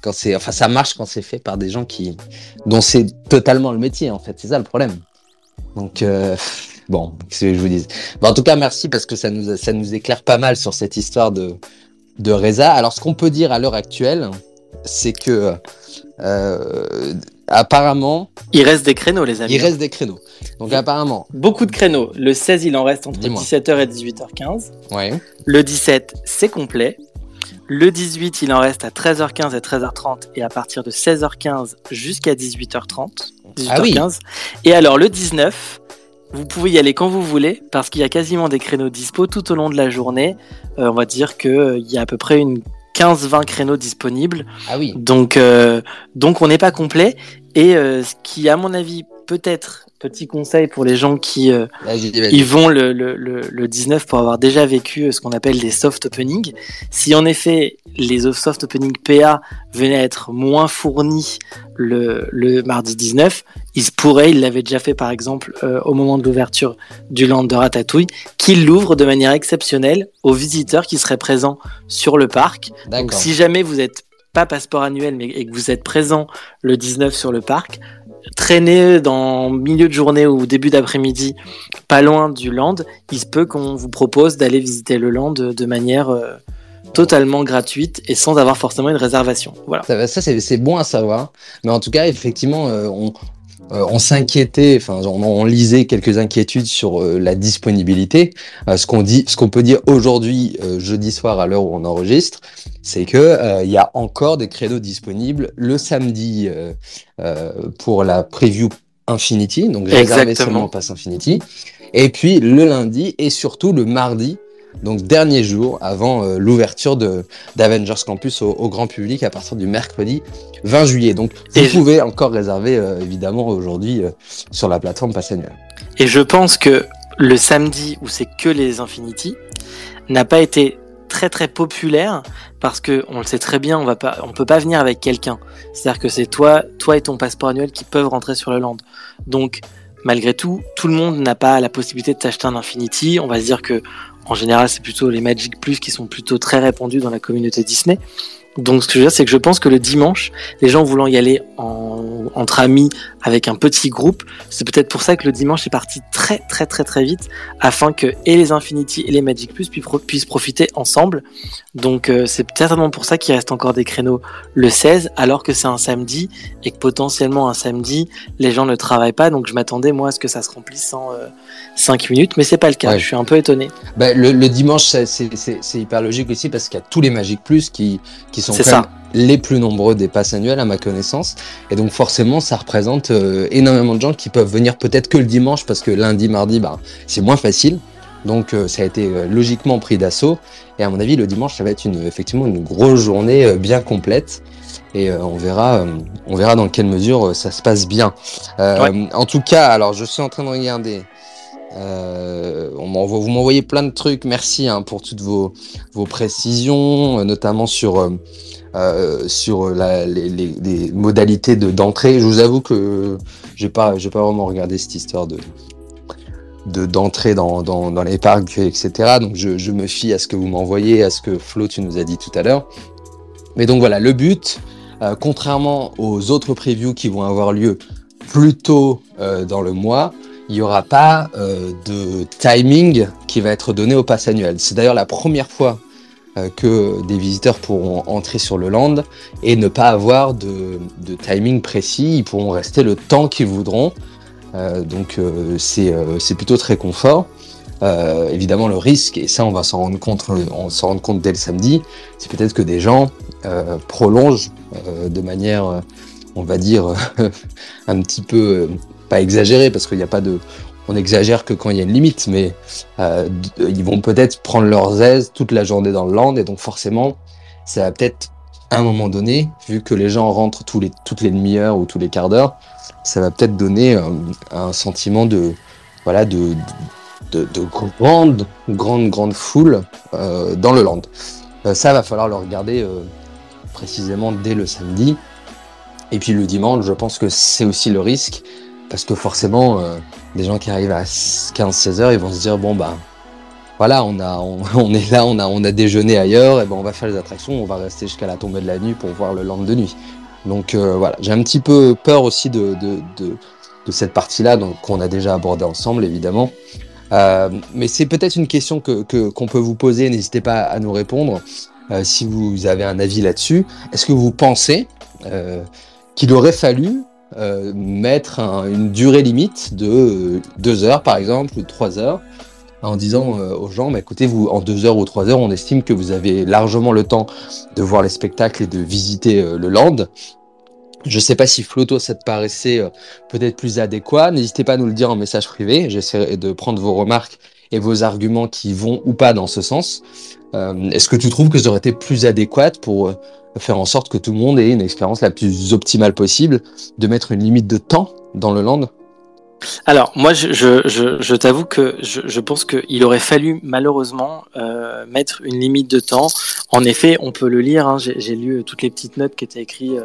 quand c'est, enfin, ça marche quand c'est fait par des gens qui, dont c'est totalement le métier, en fait. C'est ça le problème. Donc, euh, bon, qu'est-ce que je vous dis? en tout cas, merci parce que ça nous, ça nous éclaire pas mal sur cette histoire de, de Reza. Alors, ce qu'on peut dire à l'heure actuelle, c'est que, euh, apparemment, Il reste des créneaux, les amis. il reste des créneaux. Donc apparemment, Beaucoup de créneaux. Le 16, il en reste entre Dis-moi. 17h et 18h15. ouais. Le 17, c'est complet. Le 18, il en reste à 13h15 et 13h30 et à partir de 16h15 jusqu'à 18h30. 18h15. Ah oui. Et alors le 19, vous pouvez y aller quand vous voulez parce qu'il y a quasiment des créneaux dispo tout au long de la journée. Euh, on va dire qu'il y a à peu près une 15-20 créneaux disponibles. Ah oui. Donc, euh, donc on n'est pas complet. Et euh, ce qui, à mon avis, peut-être, petit conseil pour les gens qui, euh, ils vont le, le, le, le 19 pour avoir déjà vécu euh, ce qu'on appelle des soft openings. Si en effet les soft openings PA venaient à être moins fournis le, le mardi 19, il se pourrait, il l'avait déjà fait par exemple euh, au moment de l'ouverture du land de Ratatouille, qu'il l'ouvre de manière exceptionnelle aux visiteurs qui seraient présents sur le parc. Donc si jamais vous n'êtes pas passeport annuel mais et que vous êtes présent le 19 sur le parc, traînez dans milieu de journée ou début d'après-midi pas loin du land, il se peut qu'on vous propose d'aller visiter le land de, manière euh, totalement gratuite et sans avoir forcément une réservation. Voilà. Ça, c'est bon à savoir. Mais en tout cas, effectivement, euh, on, euh, on s'inquiétait, enfin, on, on lisait quelques inquiétudes sur euh, la disponibilité. Euh, ce qu'on dit, ce qu'on peut dire aujourd'hui, jeudi soir, à l'heure où on enregistre, c'est que il y a encore des créneaux disponibles le samedi pour la preview Infinity, donc réservé seulement Pass Infinity, et puis le lundi et surtout le mardi. Donc dernier jour avant euh, l'ouverture d'Avengers Campus au, au grand public à partir du mercredi 20 juillet. Donc vous Et je- pouvez encore réserver euh, évidemment aujourd'hui euh, sur la plateforme Pass Annuel. Et je pense que le samedi où c'est que les Infinity n'a pas été très très populaire parce que on le sait très bien, on va pas, on peut pas venir avec quelqu'un. C'est-à-dire que c'est toi, toi et ton passeport annuel qui peuvent rentrer sur le land. Donc malgré tout, tout le monde n'a pas la possibilité de s'acheter un Infinity. On va se dire que en général, c'est plutôt les Magic Plus qui sont plutôt très répandus dans la communauté Disney. Donc, ce que je veux dire, c'est que je pense que le dimanche, les gens voulant y aller en, entre amis avec un petit groupe, c'est peut-être pour ça que le dimanche est parti très très très très vite, afin que et les Infinity et les Magic Plus puissent, pro- puissent profiter ensemble. Donc euh, c'est certainement pour ça qu'il reste encore des créneaux le 16, alors que c'est un samedi et que potentiellement un samedi, les gens ne travaillent pas. Donc je m'attendais moi à ce que ça se remplisse en 5 minutes, mais c'est pas le cas. Ouais. Je suis un peu étonné. Bah, le, le dimanche, c'est hyper logique aussi parce qu'il y a tous les Magic Plus qui, qui sont C'est quand ça. même les plus nombreux des passes annuelles à ma connaissance. Et donc forcément, ça représente euh, énormément de gens qui peuvent venir peut-être que le dimanche parce que lundi, mardi, bah, c'est moins facile. Donc euh, ça a été euh, logiquement pris d'assaut. Et à mon avis, le dimanche, ça va être une, effectivement une grosse journée euh, bien complète. Et on verra, on verra dans quelle mesure ça se passe bien. En tout cas, alors je suis en train de regarder. Euh, on vous m'envoyez plein de trucs. Merci hein, pour toutes vos, vos précisions, euh, notamment sur euh, sur les, les, les modalités de d'entrée. Je vous avoue que j'ai pas pas vraiment regardé cette histoire de de d'entrée dans, dans, dans les parcs, etc. Donc je, je me fie à ce que vous m'envoyez, à ce que Flo tu nous as dit tout à l'heure. Mais donc voilà, le but, contrairement aux autres previews qui vont avoir lieu plus tôt dans le mois, il n'y aura pas euh, de timing qui va être donné au pass annuel. C'est d'ailleurs la première fois euh, que des visiteurs pourront entrer sur le land et ne pas avoir de, timing précis. Ils pourront rester le temps qu'ils voudront. Euh, donc c'est plutôt très confort. Évidemment, le risque, et ça on va s'en rendre compte, on s'en rendre compte dès le samedi, c'est peut-être que des gens prolongent de manière, on va dire, [laughs] un petit peu pas exagérée, parce qu'il n'y a pas de, on exagère que quand il y a une limite, mais euh, ils vont peut-être prendre leurs aises toute la journée dans le land, et donc forcément, ça va peut-être à un moment donné, vu que les gens rentrent tous les, toutes les demi-heures ou tous les quarts d'heure, ça va peut-être donner euh, un sentiment de, voilà, de, de, de grande, grande, grande foule euh, dans le land. Euh, ça va falloir le regarder euh, précisément dès le samedi. Et puis le dimanche, je pense que c'est aussi le risque, parce que forcément, euh, les gens qui arrivent à 15-16 heures, ils vont se dire, bon bah voilà, on, a, [laughs] on, est là, on a, on a déjeuné ailleurs, et ben on va faire les attractions, on va rester jusqu'à la tombée de la nuit pour voir le land de nuit. Donc euh, voilà, j'ai un petit peu peur aussi de, de, de, de cette partie-là, qu'on a déjà abordé ensemble évidemment. Euh, mais c'est peut-être une question que que- qu'on peut vous poser, n'hésitez pas à nous répondre euh, si vous avez un avis là-dessus. Est-ce que vous pensez euh, qu'il aurait fallu euh, mettre une durée limite de 2 heures par exemple ou 3 heures en disant aux gens bah, écoutez vous en 2 heures ou 3 heures on estime que vous avez largement le temps de voir les spectacles et de visiter le land je sais pas si Floto, ça te paraissait peut-être plus adéquat. N'hésitez pas à nous le dire en message privé. J'essaierai de prendre vos remarques et vos arguments qui vont ou pas dans ce sens. Euh, Est-ce que tu trouves que ça aurait été plus adéquat pour euh, faire en sorte que tout le monde ait une expérience la plus optimale possible, de mettre une limite de temps dans le land? Alors moi je, je, je, t'avoue que je, pense qu'il aurait fallu malheureusement euh, mettre une limite de temps. En effet, on peut le lire, hein, j'ai lu toutes les petites notes qui étaient écrites euh,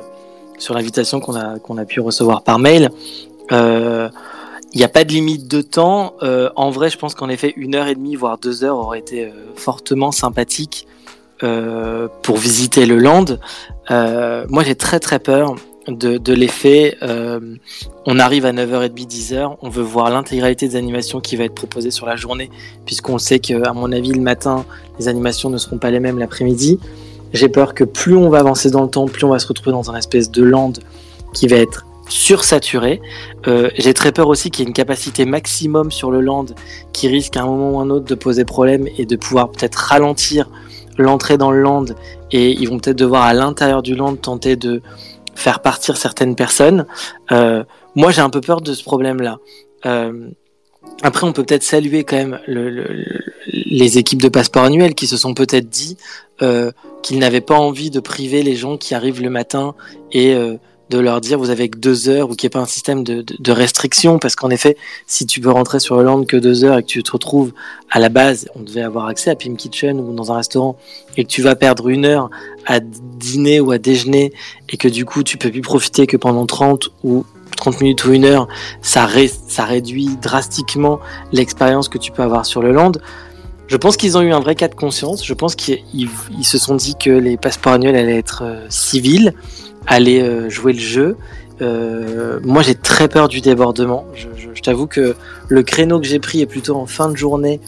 sur l'invitation qu'on a, qu'on a pu recevoir par mail. Euh, il n'y a pas de limite de temps. Euh, en vrai, je pense qu'en effet, une heure et demie, voire deux heures aurait été euh, fortement sympathique euh, pour visiter le land. Moi, j'ai très très peur de, l'effet. On arrive à 9h30, 10h, on veut voir l'intégralité des animations qui va être proposée sur la journée, puisqu'on sait que, à mon avis, le matin, les animations ne seront pas les mêmes l'après-midi. J'ai peur que plus on va avancer dans le temps, plus on va se retrouver dans un espèce de land qui va être sursaturé. Euh, J'ai très peur aussi qu'il y ait une capacité maximum sur le land qui risque à un moment ou un autre de poser problème et de pouvoir peut-être ralentir l'entrée dans le land et ils vont peut-être devoir à l'intérieur du land tenter de faire partir certaines personnes. Euh, moi j'ai un peu peur de ce problème-là. Euh, après, on peut peut-être saluer quand même le, le, les équipes de passeport annuel qui se sont peut-être dit qu'ils n'avaient pas envie de priver les gens qui arrivent le matin et de leur dire vous avez que deux heures ou qu'il n'y ait pas un système de, restriction parce qu'en effet si tu peux rentrer sur le land que deux heures et que tu te retrouves à la base on devait avoir accès à Pim Kitchen ou dans un restaurant et que tu vas perdre une heure à dîner ou à déjeuner et que du coup tu peux plus profiter que pendant 30 ou 30 minutes ou une heure ça, ça réduit drastiquement l'expérience que tu peux avoir sur le land je pense qu'ils ont eu un vrai cas de conscience. Je pense qu'ils ils se sont dit que les passeports annuels allaient être euh, civils aller euh, jouer le jeu. Euh, moi, j'ai très peur du débordement. Je, t'avoue que le créneau que j'ai pris est plutôt en fin de journée,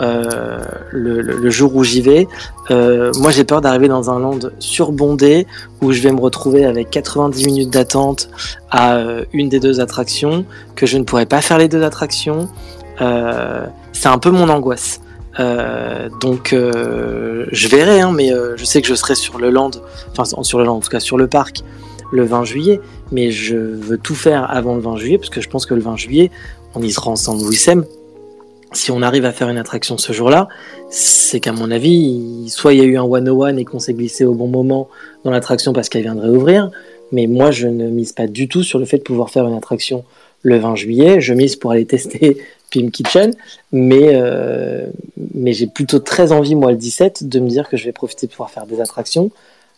euh, le, jour où j'y vais. Moi, j'ai peur d'arriver dans un land surbondé où je vais me retrouver avec 90 minutes d'attente à une des deux attractions, que je ne pourrai pas faire les deux attractions. C'est un peu mon angoisse. Euh, donc euh, je verrai, hein, mais euh, je sais que je serai sur le land, enfin sur le land, en tout cas sur le parc, le 20 juillet. Mais je veux tout faire avant le 20 juillet, parce que je pense que le 20 juillet, on y sera ensemble, Wissem. Si on arrive à faire une attraction ce jour-là, c'est qu'à mon avis, soit il y a eu un one-on-one et qu'on s'est glissé au bon moment dans l'attraction parce qu'elle viendrait ouvrir, mais moi je ne mise pas du tout sur le fait de pouvoir faire une attraction le 20 juillet. Je mise pour aller tester Pim Kitchen, mais, euh, mais j'ai plutôt très envie, moi, le 17, de me dire que je vais profiter de pouvoir faire des attractions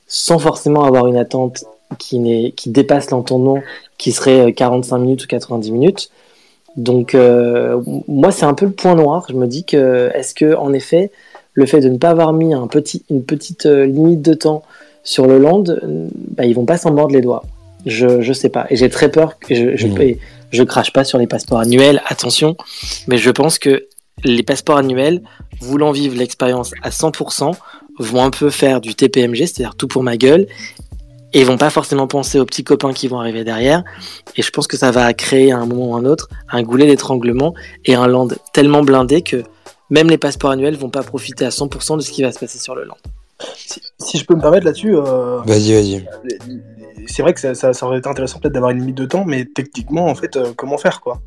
sans forcément avoir une attente qui, qui dépasse l'entendement, qui serait 45 minutes ou 90 minutes. Donc, euh, moi, c'est un peu le point noir. Je me dis que, est-ce que, en effet, le fait de ne pas avoir mis un petit, une petite euh, limite de temps sur le land, bah, ils vont pas s'en mordre les doigts. Je, je sais pas. Et j'ai très peur que je, je, mmh. Je crache pas sur les passeports annuels, attention, mais je pense que les passeports annuels, voulant vivre l'expérience à 100%, vont un peu faire du TPMG, c'est-à-dire tout pour ma gueule, et vont pas forcément penser aux petits copains qui vont arriver derrière. Et je pense que ça va créer à un moment ou un autre un goulet d'étranglement et un land tellement blindé que même les passeports annuels vont pas profiter à 100% de ce qui va se passer sur le land. Si, si je peux me permettre là-dessus. Euh, vas-y, vas-y c'est vrai que ça, ça, ça, aurait été intéressant peut-être d'avoir une limite de temps, mais techniquement, en fait, euh, comment faire quoi?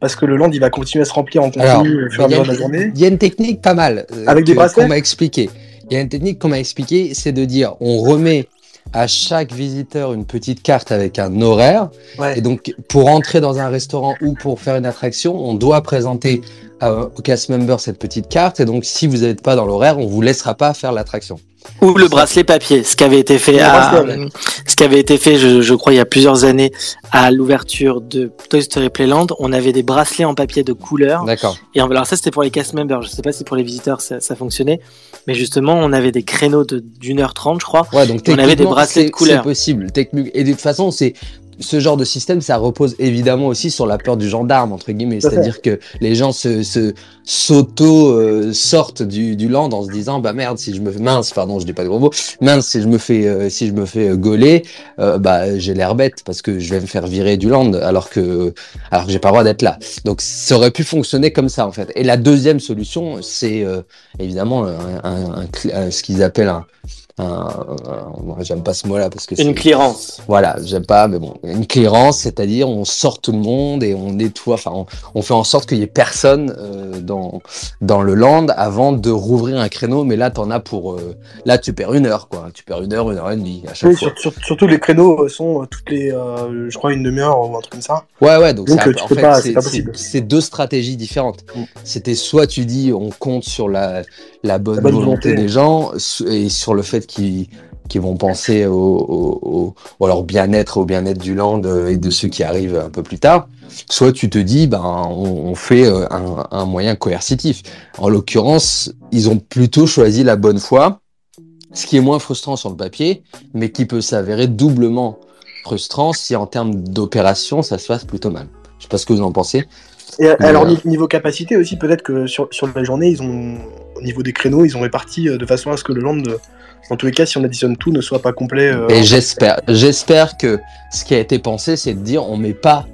Parce que le land, il va continuer à se remplir en continu au fur et à mesure de la journée. Il y a une technique pas mal. Euh, Avec que, des bracelets? qu'on m'a expliqué. Il y a une technique qu'on m'a expliqué, c'est de dire on remet à chaque visiteur une petite carte avec un horaire. Ouais. Et donc, pour entrer dans un restaurant ou pour faire une attraction, on doit présenter euh, au cast member cette petite carte. Et donc, si vous n'êtes pas dans l'horaire, on vous laissera pas faire l'attraction. Ou le bracelet papier, ce qui avait été fait, à, ce qui avait été fait, je, je, crois, il y a plusieurs années, à l'ouverture de Toy Story Playland, on avait des bracelets en papier de couleur. D'accord. Et alors ça, c'était pour les cast members. Je sais pas si pour les visiteurs ça, ça fonctionnait, mais justement, on avait des créneaux de d'une heure trente, je crois. Ouais, donc on avait des bracelets de couleur. C'est possible. Et de toute façon, c'est ce genre de système, ça repose évidemment aussi sur la peur du gendarme, entre guillemets. C'est-à-dire que les gens se, se s'auto euh, sortent du, du land en se disant bah merde si je me fais mince pardon je dis pas de gros mots mince si je me fais euh, si je me fais euh, gauler euh, bah j'ai l'air bête parce que je vais me faire virer du land alors que alors que j'ai pas le droit d'être là. Donc ça aurait pu fonctionner comme ça en fait. Et la deuxième solution c'est euh, évidemment un, un- ce qu'ils appellent un, j'aime pas ce mot-là parce que Une clearance. voilà, j'aime pas, mais bon, une clearance, c'est-à-dire on sort tout le monde et on nettoie, enfin, on, on fait en sorte qu'il y ait personne euh, dans dans le land avant de rouvrir un créneau. Mais là, t'en as pour, euh, là, tu perds une heure, quoi. Tu perds une heure, une heure et demie à chaque Oui, fois. sur- sur- surtout les créneaux euh, sont euh, toutes les, euh, je crois, une demi-heure ou un truc comme ça. Ouais, ouais, donc, Donc, c'est euh, en peux fait, pas- c'est c'est- pas c'est possible. c'est deux stratégies différentes. Mm. C'était soit tu dis on compte sur la, la bonne, La bonne volonté, volonté. des gens et sur le fait qu'ils vont penser au, au, bien-être, au bien-être du land euh, et de ceux qui arrivent un peu plus tard. Soit tu te dis, ben, on, fait euh, un, un moyen coercitif. En l'occurrence, ils ont plutôt choisi la bonne foi, ce qui est moins frustrant sur le papier, mais qui peut s'avérer doublement frustrant si en termes d'opération, ça se passe plutôt mal. Je sais pas ce que vous en pensez. Et Mais, alors, euh, ni- niveau capacité aussi, peut-être que sur, sur la journée, ils ont, au niveau des créneaux, ils ont réparti euh, de façon à ce que le land, euh, dans tous les cas, si on additionne tout, ne soit pas complet. euh, Et j'espère, j'espère que ce qui a été pensé, c'est de dire on met pas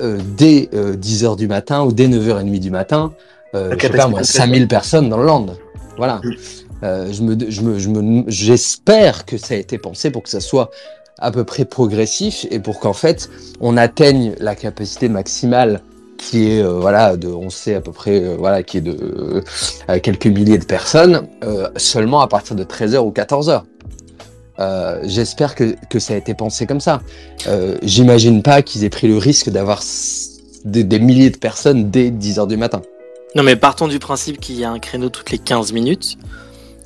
euh, dès 10h du matin ou dès 9h30 du matin, euh, je sais pas capacité moi, complète. 5000 personnes dans le land. Voilà. Euh, je me, je me, je me, j'espère que ça a été pensé pour que ça soit à peu près progressif et pour qu'en fait on atteigne la capacité maximale qui est euh, voilà de on sait à peu près euh, qui est de euh, quelques milliers de personnes seulement à partir de 13h ou 14h. Euh, J'espère que, ça a été pensé comme ça. J'imagine pas qu'ils aient pris le risque d'avoir des, des milliers de personnes dès 10h du matin. Non, mais partons du principe qu'il y a un créneau toutes les 15 minutes.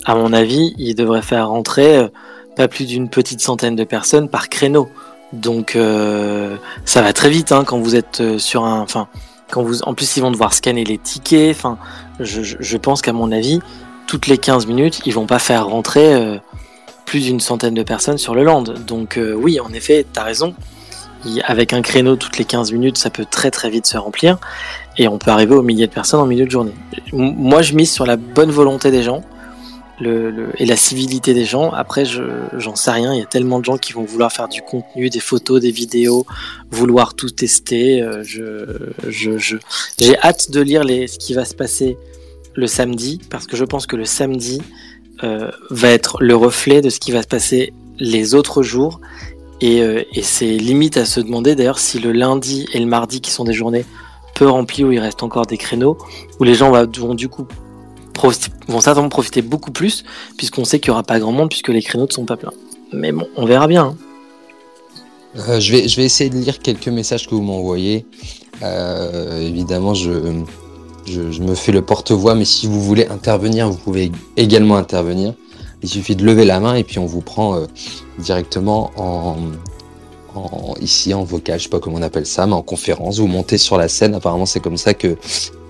À mon avis, il devrait faire rentrer pas plus d'une petite centaine de personnes par créneau. Donc, euh, ça va très vite hein, quand vous êtes euh, sur un. Enfin, quand vous. En plus, ils vont devoir scanner les tickets. Enfin, je, pense qu'à mon avis, toutes les 15 minutes, ils vont pas faire rentrer euh, plus d'une centaine de personnes sur le land. Donc, oui, en effet, t'as raison. Il- avec un créneau toutes les 15 minutes, ça peut très très vite se remplir et on peut arriver aux milliers de personnes en milieu de journée. Moi, je mise sur la bonne volonté des gens le, le- et la civilité des gens. Après, je j'en sais rien. Il y a tellement de gens qui vont vouloir faire du contenu, des photos, des vidéos, vouloir tout tester. Euh, je je je- j'ai hâte de lire les ce qui va se passer le samedi parce que je pense que le samedi euh, va être le reflet de ce qui va se passer les autres jours. Et, euh, et c'est limite à se demander d'ailleurs si le lundi et le mardi, qui sont des journées peu remplies où il reste encore des créneaux, où les gens vont du coup vont certainement profiter beaucoup plus, puisqu'on sait qu'il n'y aura pas grand monde, puisque les créneaux ne sont pas pleins. Mais bon, on verra bien. hein. Euh, je, vais, je vais essayer de lire quelques messages que vous m'envoyez. Euh, évidemment, je, je, me fais le porte-voix, mais si vous voulez intervenir, vous pouvez également intervenir. Il suffit de lever la main et puis on vous prend euh, directement en, en- ici en vocal, je sais pas comment on appelle ça, mais en conférence. Vous montez sur la scène. Apparemment, c'est comme ça que,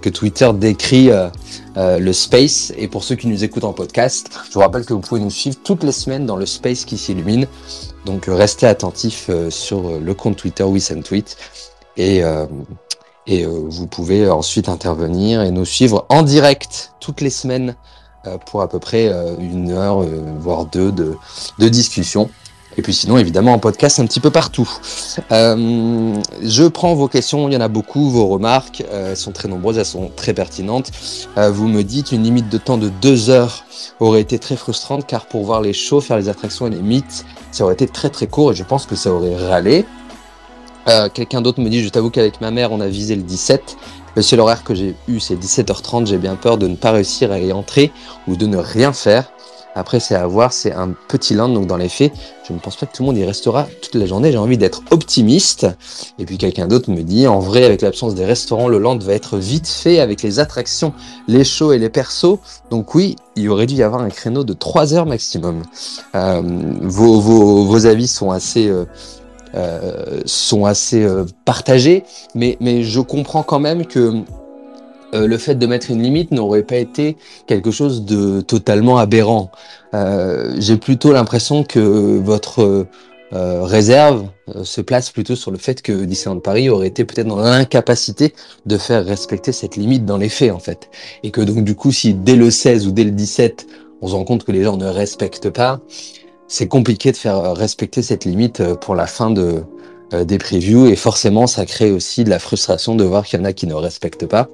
Twitter décrit euh, euh, le space. Et pour ceux qui nous écoutent en podcast, je vous rappelle que vous pouvez nous suivre toutes les semaines dans le space qui s'illumine. Donc euh, restez attentifs sur le compte Twitter WeSendTweet et, et vous pouvez ensuite intervenir et nous suivre en direct toutes les semaines pour à peu près une heure, voire deux de, de discussion. Et puis sinon, évidemment, en podcast un petit peu partout. Euh, je prends vos questions, il y en a beaucoup, vos remarques, euh, elles sont très nombreuses, elles sont très pertinentes. Euh, vous me dites une limite de temps de deux heures aurait été très frustrante car pour voir les shows, faire les attractions et les mythes, ça aurait été très très court et je pense que ça aurait râlé. Quelqu'un d'autre me dit, je t'avoue qu'avec ma mère, on a visé le 17. Le seul horaire que j'ai eu, c'est 17h30. J'ai bien peur de ne pas réussir à y entrer ou de ne rien faire. Après, c'est à voir, c'est un petit land, donc dans les faits, je ne pense pas que tout le monde y restera toute la journée. J'ai envie d'être optimiste. Et puis quelqu'un d'autre me dit, en vrai, avec l'absence des restaurants, le land va être vite fait avec les attractions, les shows et les persos. Donc oui, il aurait dû y avoir un créneau de 3 heures maximum. Euh, vos, avis sont assez, euh, euh, sont assez partagés, mais, mais je comprends quand même que euh, le fait de mettre une limite n'aurait pas été quelque chose de totalement aberrant. Euh, J'ai plutôt l'impression que votre réserve se place plutôt sur le fait que Disneyland Paris aurait été peut-être dans l'incapacité de faire respecter cette limite dans les faits en fait. Et que donc du coup si dès le 16 ou dès le 17 on se rend compte que les gens ne respectent pas, c'est compliqué de faire respecter cette limite pour la fin de, des previews et forcément ça crée aussi de la frustration de voir qu'il y en a qui ne respectent pas.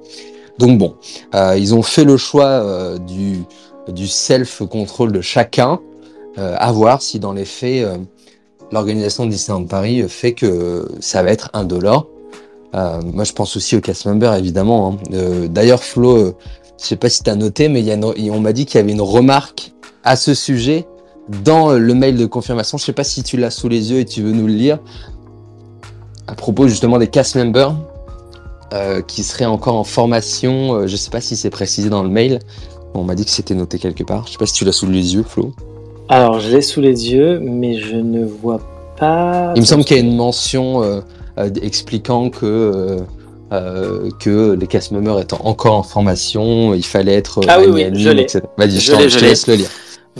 Donc bon, euh, ils ont fait le choix euh, du, du self-control de chacun, euh, à voir si dans les faits, l'organisation de Disneyland Paris fait que ça va être un dollar. moi je pense aussi au cast member évidemment. Hein. D'ailleurs Flo, je sais pas si tu as noté, mais y a on m'a dit qu'il y avait une remarque à ce sujet dans le mail de confirmation. Je sais pas si tu l'as sous les yeux et tu veux nous le lire. À propos justement des cast members, euh, qui serait encore en formation. Euh, je sais pas si c'est précisé dans le mail. On m'a dit que c'était noté quelque part. Je sais pas si tu l'as sous les yeux, Flo. Alors, je l'ai sous les yeux, mais je ne vois pas. Il me semble qu'il y a une mention euh, expliquant que. que les cast members étant encore en formation, il fallait être ah oui, oui, je l'ai. Vas-y, je, je, te laisse le lire.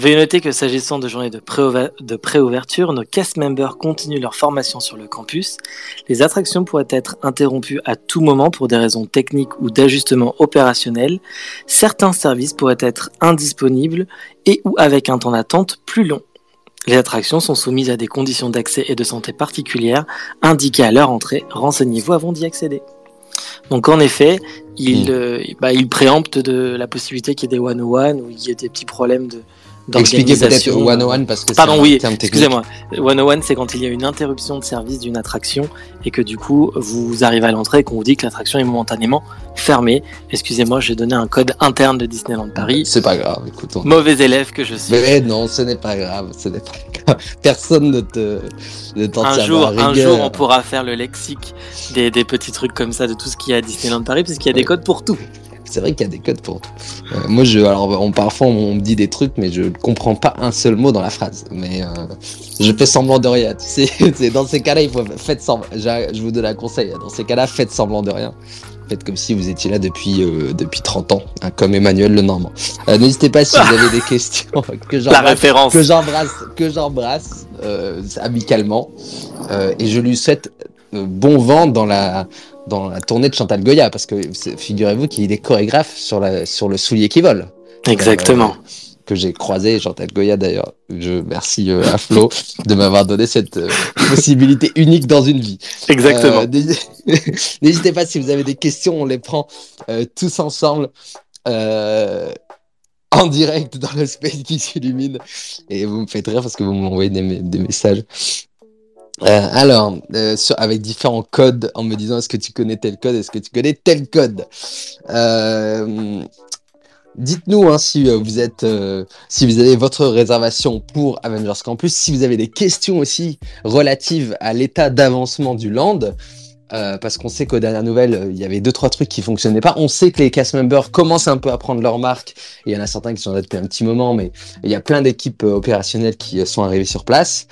Veuillez noter que s'agissant de journées de préouverture, nos cast members continuent leur formation sur le campus. Les attractions pourraient être interrompues à tout moment pour des raisons techniques ou d'ajustement opérationnel. Certains services pourraient être indisponibles et ou avec un temps d'attente plus long. Les attractions sont soumises à des conditions d'accès et de santé particulières indiquées à leur entrée. Renseignez-vous avant d'y accéder. Donc en effet, il, hmm. euh, bah, il préempte de la possibilité qu'il y ait des one-on-one ou il y ait des petits problèmes de, Expliquez peut-être 101 parce que Pardon, oui, excusez-moi. 101, c'est quand il y a une interruption de service d'une attraction et que du coup, vous arrivez à l'entrée et qu'on vous dit que l'attraction est momentanément fermée. Excusez-moi, j'ai donné un code interne de Disneyland Paris. C'est pas grave, écoute. Mauvais élève que je suis. Mais non, ce n'est pas grave, ce n'est pas grave. Personne ne te, ne un jour, un jour, on pourra faire le lexique des, des petits trucs comme ça de tout ce qu'il y a à Disneyland Paris, parce qu'il y a des codes pour tout c'est vrai qu'il y a des codes pour tout. Euh, moi, je, alors, on, parfois, on me dit des trucs, mais je ne comprends pas un seul mot dans la phrase. Mais euh, je fais semblant de rien. Tu sais, [laughs] dans ces cas-là, il faut faites semblant. Je vous donne un conseil. Dans ces cas-là, faites semblant de rien. Faites comme si vous étiez là depuis, euh, depuis 30 ans, hein, comme Emmanuel le Normand. N'hésitez pas si vous avez des [laughs] questions que j'embrasse, que j'embrasse amicalement. et je lui souhaite bon vent dans la dans la tournée de Chantal Goya, parce que figurez-vous qu'il est chorégraphe sur, la, sur le soulier qui vole. Exactement. Euh, que j'ai croisé, Chantal Goya d'ailleurs. Je merci euh, à Flo [laughs] de m'avoir donné cette euh, possibilité unique dans une vie. Exactement. [laughs] N'hésitez pas si vous avez des questions, on les prend tous ensemble en direct dans le space qui s'illumine. Et vous me faites rire parce que vous m'envoyez des, des messages. Euh, alors, euh, avec différents codes, en me disant est-ce que tu connais tel code, est-ce que tu connais tel code? Euh, dites-nous hein, si vous êtes, si vous avez votre réservation pour Avengers Campus, si vous avez des questions aussi relatives à l'état d'avancement du land. Euh, parce qu'on sait qu'aux dernières nouvelles, euh, il y avait deux trois trucs qui fonctionnaient pas. On sait que les cast members commencent un peu à prendre leur marque. Il y en a certains qui sont là depuis un petit moment, mais il y a plein d'équipes euh, opérationnelles qui sont arrivées sur place.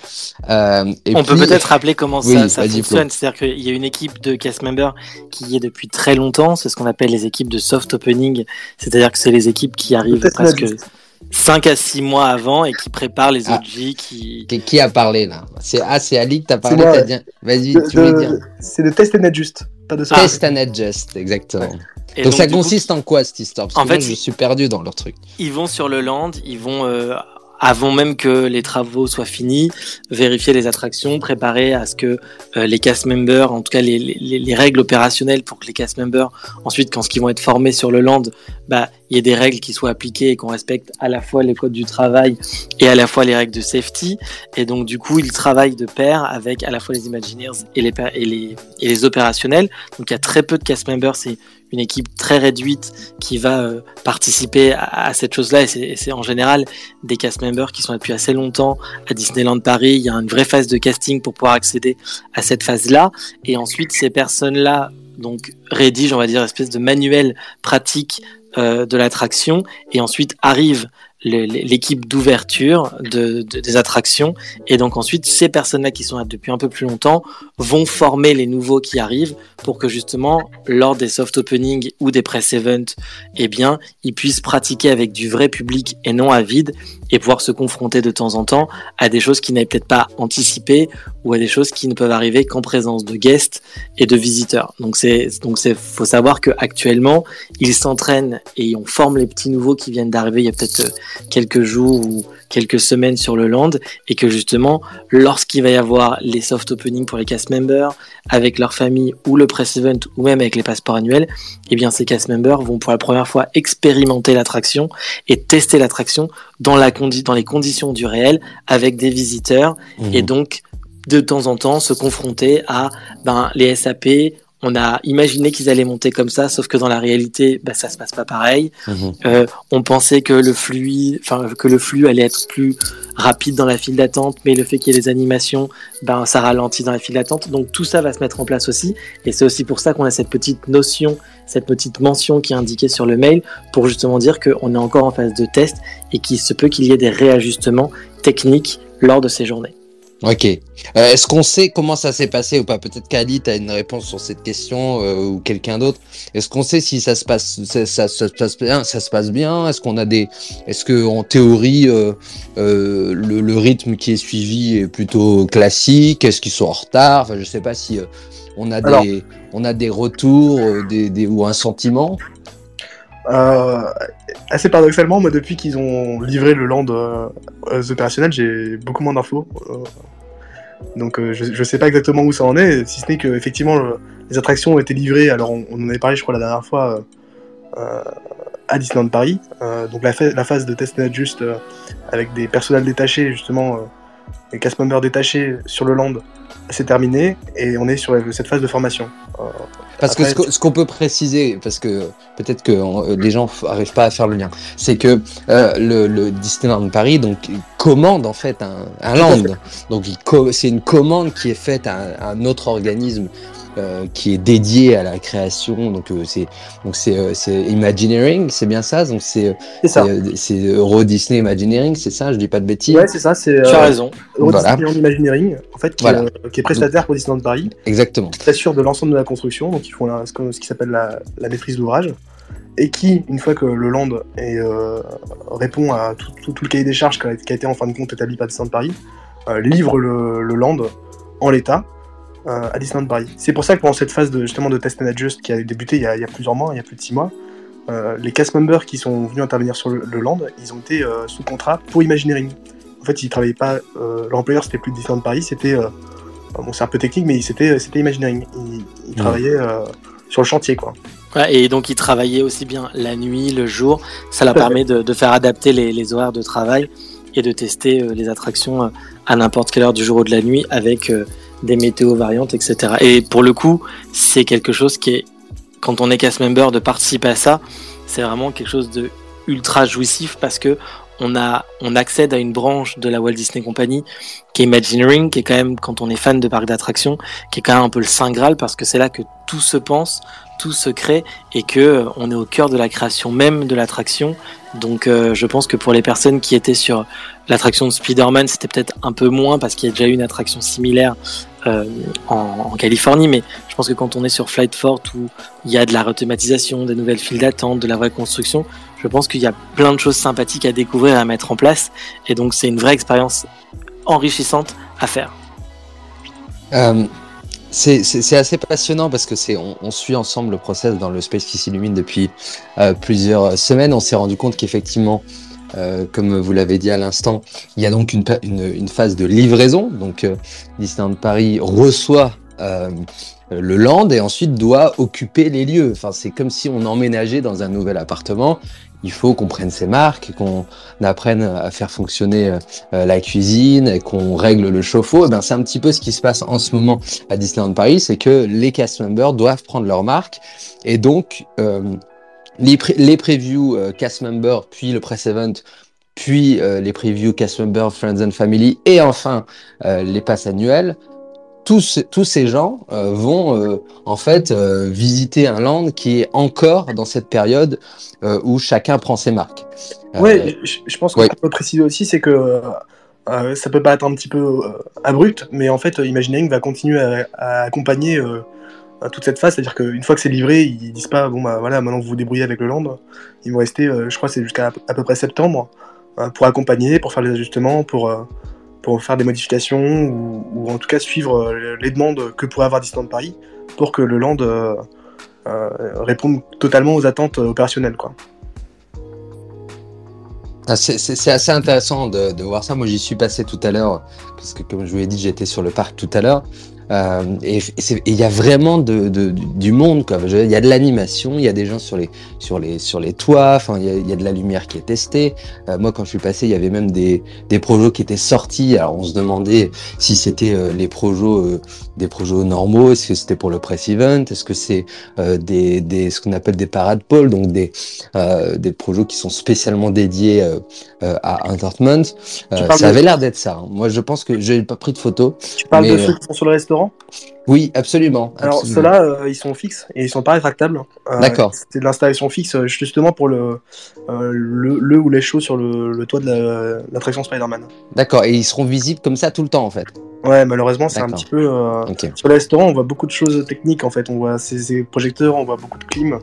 et On peut peut-être rappeler comment ça, ça fonctionne. C'est-à-dire qu'il y a une équipe de cast members qui y est depuis très longtemps. C'est ce qu'on appelle les équipes de soft opening. C'est-à-dire que c'est les équipes qui arrivent presque. 5 à 6 mois avant et qui prépare les ah. OG qui... qui... a parlé là C'est ah, c'est Ali que t'as parlé. Vas-y, tu veux dire C'est le test and adjust, pas de Test and adjust, exactement. Donc, ça consiste en quoi cette histoire? Parce en fait, je suis perdu dans leur truc. Ils vont sur le land, ils vont euh, avant même que les travaux soient finis, vérifier les attractions, préparer à ce que euh, les cast members, en tout cas les, les, les, règles opérationnelles pour que les cast members, ensuite quand ils vont être formés sur le land, bah il y ait des règles qui soient appliquées et qu'on respecte à la fois les codes du travail et à la fois les règles de safety. Et donc du coup ils travaillent de pair avec à la fois les Imagineers et les, opérationnels. Donc il y a très peu de cast members, une équipe très réduite qui va euh, participer à, cette chose-là. Et c'est en général des cast members qui sont depuis assez longtemps à Disneyland Paris. Il y a une vraie phase de casting pour pouvoir accéder à cette phase-là. Et ensuite, ces personnes-là donc rédigent, on va dire, espèce de manuel pratique euh, de l'attraction et ensuite arrivent l'équipe d'ouverture de, des attractions. Et donc ensuite, ces personnes-là qui sont là depuis un peu plus longtemps vont former les nouveaux qui arrivent pour que justement, lors des soft openings ou des press events, eh bien, ils puissent pratiquer avec du vrai public et non à vide et pouvoir se confronter de temps en temps à des choses qu'ils n'avaient peut-être pas anticipées ou à des choses qui ne peuvent arriver qu'en présence de guests et de visiteurs. Donc c'est donc c'est faut savoir que actuellement ils s'entraînent et on forme les petits nouveaux qui viennent d'arriver il y a peut-être quelques jours ou quelques semaines sur le land et que justement lorsqu'il va y avoir les soft openings pour les cast members avec leur famille ou le press event ou même avec les passeports annuels, eh bien ces cast members vont pour la première fois expérimenter l'attraction et tester l'attraction dans la dans les conditions du réel avec des visiteurs mmh. et donc de temps en temps se confronter à ben, les SAP. On a imaginé qu'ils allaient monter comme ça, sauf que dans la réalité, ben, ça se passe pas pareil. Mhm. Euh, on pensait que le flux, enfin que le flux allait être plus rapide dans la file d'attente, mais le fait qu'il y ait des animations, ben ça ralentit dans la file d'attente. Donc tout ça va se mettre en place aussi, et c'est aussi pour ça qu'on a cette petite notion, cette petite mention qui est indiquée sur le mail pour justement dire qu'on est encore en phase de test et qu'il se peut qu'il y ait des réajustements techniques lors de ces journées. Ok. Euh, est-ce qu'on sait comment ça s'est passé ou pas? Peut-être qu'Ali, tu as une réponse sur cette question euh, ou quelqu'un d'autre. Est-ce qu'on sait si ça se passe, ça, ça, se passe bien? Ça se passe bien? Est-ce qu'on a des, est-ce que en théorie euh, le, le, rythme qui est suivi est plutôt classique? Est-ce qu'ils sont en retard? Enfin, je sais pas si on a des, on a des retours, des, des, ou un sentiment. Assez paradoxalement, moi, depuis qu'ils ont livré le land opérationnel, j'ai beaucoup moins d'infos. Donc euh, je, ne sais pas exactement où ça en est, si ce n'est que effectivement les attractions ont été livrées. Alors on, en avait parlé, je crois, la dernière fois euh, à Disneyland Paris. Euh, donc la, la, phase de test and juste avec des personnels détachés, justement, des cast members détachés sur le land, c'est terminé et on est sur cette phase de formation. Parce que ce qu'on peut préciser, parce que peut-être que euh, les gens n'arrivent pas à faire le lien, c'est que euh, le, le, Disneyland Paris donc commande en fait un, un land. Donc c'est une commande qui est faite à un autre organisme euh, qui est dédié à la création. Donc euh, c'est donc c'est euh, c'est Imagineering, c'est bien ça? Donc c'est c'est Euro Disney Imagineering, c'est ça? Je dis pas de bêtises. Ouais, c'est ça. C'est. Tu as raison. Euro Disney Imagineering, en fait, qui, qui est prestataire pour Disneyland Paris. Exactement. Qui s'assure de l'ensemble de la construction. Donc ils font ce qui s'appelle la, la maîtrise d'ouvrage et qui, une fois que le land est, répond à tout, tout, le cahier des charges qui a, été en fin de compte établi par Disneyland Paris, livre le, le land en l'état à Disneyland Paris. C'est pour ça que pendant cette phase de, justement de test and adjust qui a débuté il y a, plusieurs mois, il y a plus de six mois, euh, les cast members qui sont venus intervenir sur le, land, ils ont été euh, sous contrat pour Imagineering. En fait, ils travaillaient pas. L'employeur c'était plus Disneyland Paris, c'était bon, c'est un peu technique, mais c'était c'était Imagineering. Ils, travaillaient sur le chantier, quoi. et donc ils travaillaient aussi bien la nuit, le jour. Ça leur permet de, faire adapter les, les, horaires de travail et de tester les attractions à n'importe quelle heure du jour ou de la nuit avec des météos variantes, etc. Et pour le coup, c'est quelque chose qui est, quand on est cast member, de participer à ça, c'est vraiment quelque chose de ultra jouissif parce que on a, on accède à une branche de la Walt Disney Company qui est Imagineering, qui est quand même, quand on est fan de parcs d'attractions, qui est quand même un peu le saint graal parce que c'est là que tout se pense, tout se crée et que euh, on est au cœur de la création même de l'attraction. Donc, euh, je pense que pour les personnes qui étaient sur l'attraction de Spider-Man, c'était peut-être un peu moins parce qu'il y a déjà eu une attraction similaire euh, en, Californie, mais je pense que quand on est sur Flight Fort où il y a de la rethématisation, des nouvelles files d'attente, de la vraie construction, je pense qu'il y a plein de choses sympathiques à découvrir et à mettre en place, et donc c'est une vraie expérience enrichissante à faire. Euh, c'est assez passionnant parce que on, suit ensemble le process dans le Space qui s'illumine depuis euh, plusieurs semaines. On s'est rendu compte qu'effectivement euh, comme vous l'avez dit à l'instant, il y a donc une, phase de livraison. Donc Disneyland Paris reçoit le land et ensuite doit occuper les lieux. Enfin, c'est comme si on emménageait dans un nouvel appartement. Il faut qu'on prenne ses marques, qu'on apprenne à faire fonctionner la cuisine, qu'on règle le chauffe-eau. Eh ben, c'est un petit peu ce qui se passe en ce moment à Disneyland Paris, c'est que les cast members doivent prendre leurs marques et donc les, les previews euh, cast member, puis le press event, puis euh, les previews cast member, friends and family, et enfin euh, les passes annuelles. Tous, tous ces gens euh, vont euh, en fait euh, visiter un land qui est encore dans cette période où chacun prend ses marques. Ouais, je, je pense qu'on ouais. peut préciser aussi, c'est que ça peut paraître un petit peu abrupt, mais en fait, Imagineering va continuer à, à accompagner à toute cette phase, c'est-à-dire qu'une fois que c'est livré, ils disent pas, bon bah voilà, maintenant vous vous débrouillez avec le land, ils vont rester, je crois, c'est jusqu'à à peu près septembre, pour accompagner, pour faire les ajustements, pour, pour faire des modifications, ou, en tout cas suivre euh, les demandes que pourrait avoir Disneyland Paris, pour que le land euh, euh, réponde totalement aux attentes opérationnelles, quoi. Ah, c'est assez intéressant de, de voir ça. Moi, j'y suis passé tout à l'heure, parce que comme je vous l'ai dit, j'étais sur le parc tout à l'heure. Euh, et il y a vraiment de, de- du- monde. Quoi. Il y a de l'animation, il y a des gens sur les, sur les, sur les toits, enfin, il y, a, il y a de la lumière qui est testée. Euh, moi, quand je suis passé, il y avait même des, des projets qui étaient sortis. Alors, on se demandait si c'était euh, les projets, des projets normaux, est-ce que c'était pour le press event, est-ce que c'est des, des, ce qu'on appelle des parades pôles, donc des, des projets qui sont spécialement dédiés à entertainment. Ça avait l'air d'être ça. hein. Moi, je pense que j'ai pas pris de photos. Tu parles Mais, de ceux qui sont sur le restaurant Oui, absolument. Alors absolument. ceux-là, euh, ils sont fixes et ils sont pas rétractables. Euh, D'accord. C'est de l'installation fixe euh, justement pour le, euh, le, le ou les shows sur le, le toit de la- l'attraction Spider-Man. D'accord. Et ils seront visibles comme ça tout le temps, en fait. Ouais, malheureusement, c'est un petit peu. Sur le restaurant, on voit beaucoup de choses techniques en fait. On voit ces, ces projecteurs, on voit beaucoup de clim.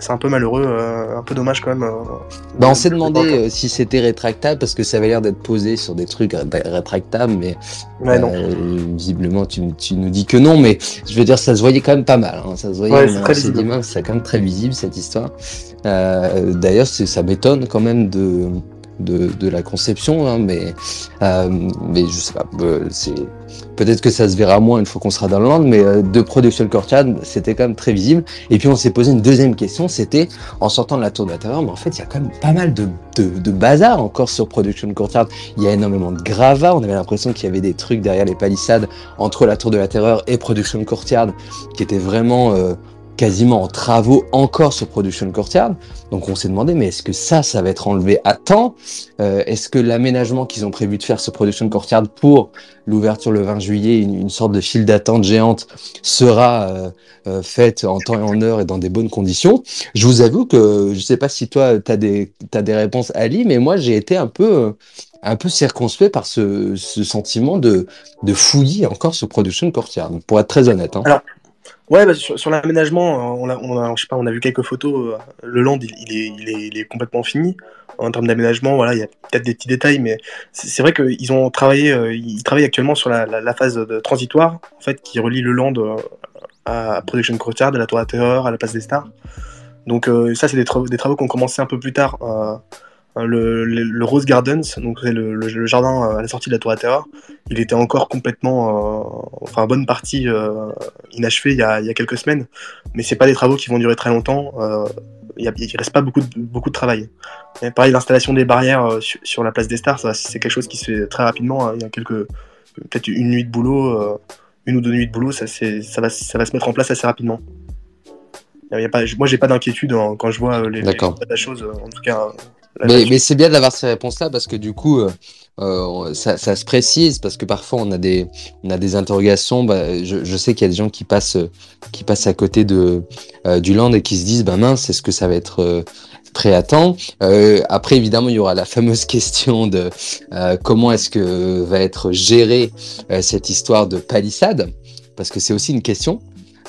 C'est un peu malheureux, euh, un peu dommage quand même. euh, Bah, on s'est de- demandé de- euh, si c'était rétractable parce que ça avait l'air d'être posé sur des trucs ré- rétractables, mais Ouais, non. visiblement tu, tu nous dis que non. Mais je veux dire, ça se voyait quand même pas mal. hein. Ça se voyait. Ouais, c'est quand même très visible cette histoire. D'ailleurs, ça m'étonne quand même de de, la conception, hein, mais euh, mais je sais pas. euh, c'est peut-être que ça se verra moins une fois qu'on sera dans le land, mais euh, de production courtyard, c'était quand même très visible. Et puis on s'est posé une deuxième question, c'était en sortant de la tour de la terreur, mais en fait il y a quand même pas mal de, bazar encore sur production courtyard. Il y a énormément de gravats. On avait l'impression qu'il y avait des trucs derrière les palissades entre la tour de la terreur et production courtyard qui étaient vraiment quasiment en travaux encore sur Production Courtyard. Donc on s'est demandé, mais est-ce que ça, ça va être enlevé à temps? Euh, Est-ce que l'aménagement qu'ils ont prévu de faire sur Production Courtyard pour l'ouverture le 20 juillet, une, sorte de file d'attente géante, sera euh, euh, faite en temps et en heure et dans des bonnes conditions? Je vous avoue que je sais pas si toi, tu as des, t'as des réponses, Ali, mais moi j'ai été un peu... un peu circonspect par ce, ce sentiment de, de fouillis encore sur Production Courtyard, pour être très honnête. Hein. Ouais, bah, sur, l'aménagement, euh, on a, vu quelques photos. euh, Le land, il, est, il, est, complètement fini. En termes d'aménagement, voilà, il y a peut-être des petits détails, mais c'est vrai qu'ils ont travaillé, euh, ils travaillent actuellement sur la, phase transitoire, en fait, qui relie le land à Production Courtyard, à la Tour à Terreur, à la Place des Stars. Donc ça, c'est des, travaux- qui ont commencé un peu plus tard. Le, le, le Rose Gardens, donc le, jardin euh, à la sortie de la Tour à Terreur, il était encore complètement, euh, enfin, bonne partie euh, inachevé il y, a, il y a quelques semaines, mais c'est pas des travaux qui vont durer très longtemps. euh, il, il reste pas beaucoup de, beaucoup de travail. Et pareil, l'installation des barrières euh, sur, sur la place des Stars, c'est quelque chose qui se fait très rapidement. hein. Il y a quelques, peut-être une nuit de boulot, une ou deux nuits de boulot, ça, va, ça va se mettre en place assez rapidement. Il y a pas, moi, j'ai pas d'inquiétude hein, quand je vois les, les D'accord. la chose. euh, En tout cas, Mais, c'est bien d'avoir ces réponses-là parce que du coup, euh, euh, ça, ça se précise parce que parfois on a des, on a des interrogations. Bah, je, je sais qu'il y a des gens qui passent, euh, qui passent à côté de euh, du land et qui se disent, bah mince, est-ce que ça va être euh, prêt à temps Après, évidemment, il y aura la [laughs] fameuse question de comment est-ce que va être gérée cette histoire de palissade? Parce que c'est aussi une question.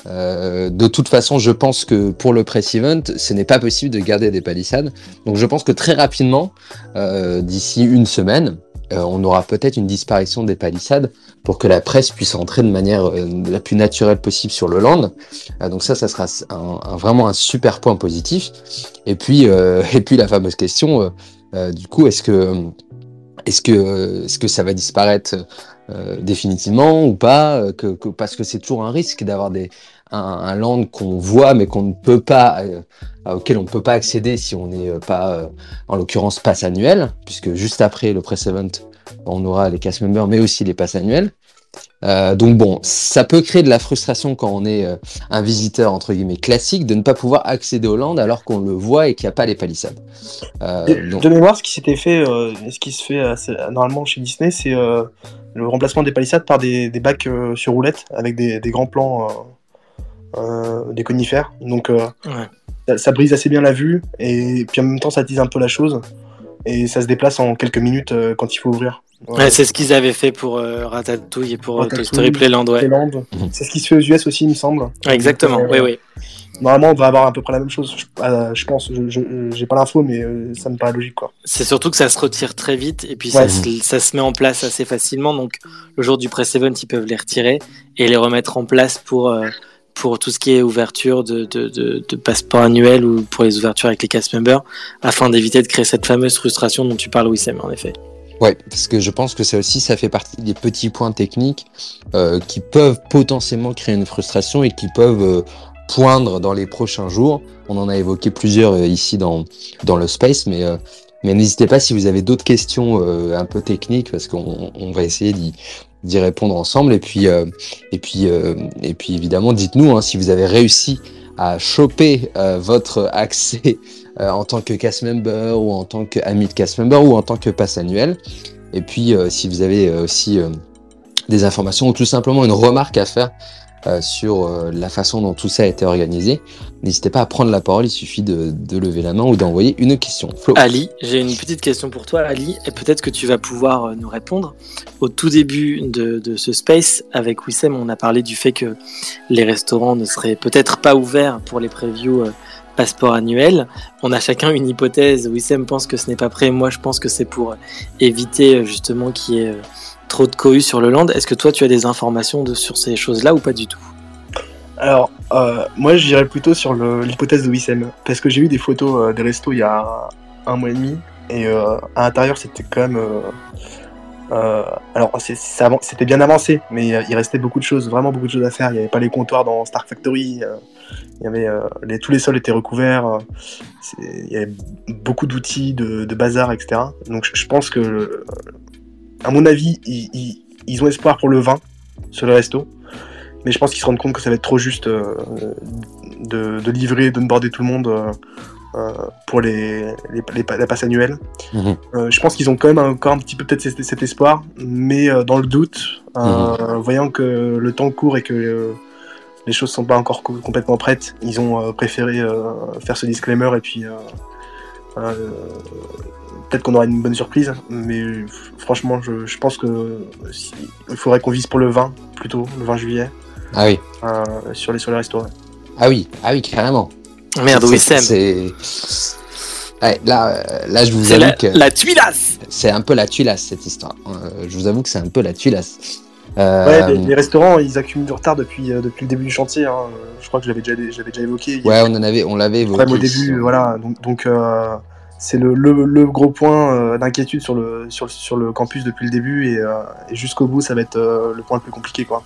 Euh, de toute façon, je pense que pour le press event, ce n'est pas possible de garder des palissades. Donc je pense que très rapidement, euh, d'ici une semaine, euh, on aura peut-être une disparition des palissades pour que la presse puisse entrer de manière la plus naturelle possible sur le land. Donc ça, ça sera vraiment un super point positif. Et puis, [laughs] et puis la fameuse question, du coup, est-ce que, est-ce que, est-ce que ça va disparaître euh, définitivement ou pas euh, que, Parce que c'est toujours un risque d'avoir des un, land qu'on voit mais qu'on ne peut pas euh, auquel on ne peut pas accéder si on n'est pas en l'occurrence pass annuel puisque juste après le press event on aura les cast members mais aussi les passes annuels Euh, donc bon, ça peut créer de la frustration quand on est euh, un visiteur entre guillemets classique de ne pas pouvoir accéder aux landes alors qu'on le voit et qu'il n'y a pas les palissades. Euh, De, donc- de mémoire, ce qui s'était fait, euh, ce qui se fait assez- normalement chez Disney, c'est euh, le remplacement des palissades par des, des bacs euh, sur roulette avec des, des grands plans, euh, euh, des conifères. Donc euh, Ouais. ça, ça brise assez bien la vue et puis en même temps ça tease un peu la chose et ça se déplace en quelques minutes euh, quand il faut ouvrir. Ouais, c'est ce qu'ils avaient fait pour euh, Ratatouille et pour euh, Toy Ratatouille, Story Playland, ouais. Playland. C'est ce qui se fait aux US aussi, il me semble. Exactement, oui, euh, oui. Normalement, on devrait avoir à peu près la même chose, je, euh, je pense. Je- J'ai pas l'info, mais euh, ça me paraît logique, quoi. C'est surtout que ça se retire très vite et puis ça, se, ça se met en place assez facilement. Donc le jour du press event, ils peuvent les retirer et les remettre en place pour, pour tout ce qui est ouverture de, de, de, de passeport annuel ou pour les ouvertures avec les cast members afin d'éviter de créer cette fameuse frustration dont tu parles, Wissem, en effet. Ouais, parce que je pense que ça aussi, ça fait partie des petits points techniques euh, qui peuvent potentiellement créer une frustration et qui peuvent euh, poindre dans les prochains jours. On en a évoqué plusieurs euh, ici dans, dans le space, mais, euh, mais n'hésitez pas si vous avez d'autres questions euh, un peu techniques, parce qu'on on va essayer d'y d'y répondre ensemble. Et puis, et puis, et puis évidemment, dites-nous hein, si vous avez réussi à choper votre accès euh, en tant que cast member ou en tant qu'ami de cast member ou en tant que pass annuel. Et puis, euh, si vous avez euh, aussi des informations ou tout simplement une remarque à faire sur la façon dont tout ça a été organisé, n'hésitez pas à prendre la parole. Il suffit de, lever la main ou d'envoyer une question. Flo. Ali, j'ai une petite question pour toi, Ali, et peut-être que tu vas pouvoir nous répondre. Au tout début de, de ce space, avec Wissem, on a parlé du fait que les restaurants ne seraient peut-être pas ouverts pour les previews passeport annuel. On a chacun une hypothèse. Wissem pense que ce n'est pas prêt. Moi, je pense que c'est pour éviter euh, justement qu'il y ait euh, trop de cohue sur le land. Est-ce que toi, tu as des informations sur ces choses-là ou pas du tout? Alors, euh, moi, je dirais plutôt sur l'hypothèse de Wissem. Parce que j'ai vu des photos des restos il y a un mois et demi. Et à l'intérieur, c'était quand même. alors, c'était bien avancé, mais il restait beaucoup de choses, vraiment beaucoup de choses à faire. Il n'y avait pas les comptoirs dans Stark Factory. Il y avait, euh, les, tous les sols étaient recouverts. euh, il y avait beaucoup d'outils, de, de bazar, etc. Donc, je, je pense que, euh, à mon avis, ils, ils- ils ont espoir pour le vin sur le resto. Mais je pense qu'ils se rendent compte que ça va être trop juste euh, de, de livrer, de border tout le monde euh, euh, pour les, les, les, la passe annuelle. Mhm. Euh, je pense qu'ils ont quand même encore un petit peu peut-être cet, cet espoir, mais euh, dans le doute, euh, voyant que le temps court et que les choses sont pas encore co- complètement prêtes, ils ont euh, préféré euh, faire ce disclaimer et puis euh, euh, peut-être qu'on aura une bonne surprise, mais franchement, je, je pense que si- il faudrait qu'on vise pour le 20 plutôt, le 20 juillet, Ah oui, euh, sur les sur les ah oui, ah oui, carrément. Merde, Wissem. C'est. Ouais, là, là, je vous avoue la, que la tuilasse c'est un peu la tuilasse cette histoire. Euh, je vous avoue que c'est un peu la tuilasse. Euh, Ouais, les, les restaurants, ils accumulent du retard depuis, euh, depuis le début du chantier. hein. Je crois que je l'avais déjà, déjà évoqué. Ouais, on en avait, on l'avait évoqué. au début, voilà. Donc, donc euh, c'est le, le, le gros point d'inquiétude sur le, sur, le- sur le campus depuis le début et, et jusqu'au bout, ça va être le point le plus compliqué, quoi.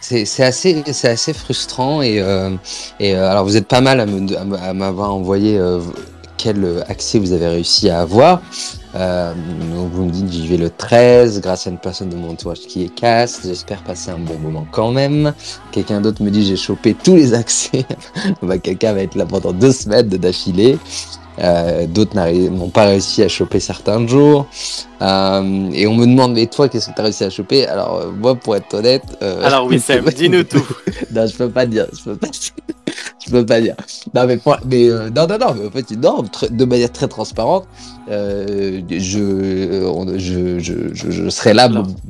C'est assez, assez frustrant et, euh, et euh, alors vous êtes pas mal à m'avoir envoyé euh, quel euh, accès vous avez réussi à avoir. Euh, donc vous me dites j'y vais le 13 grâce à une personne de mon entourage qui est casse. J'espère passer un bon moment quand même. Quelqu'un d'autre me dit j'ai chopé tous les [laughs] accès. bah, Quelqu'un va être là pendant deux semaines de d'affilée. Euh, D'autres n'ont pas réussi à choper certains jours. Euh, et on me demande mais toi qu'est-ce que tu as réussi à choper? Alors euh, moi pour être honnête. euh, [laughs] Alors Wissem, dis-nous tout. [laughs] non, je peux pas dire. Je peux pas, [laughs] je peux pas dire. Non, mais, pour- mais euh, non, non, non. Mais en fait, non, de manière très transparente, euh, je, je, je, je, serai là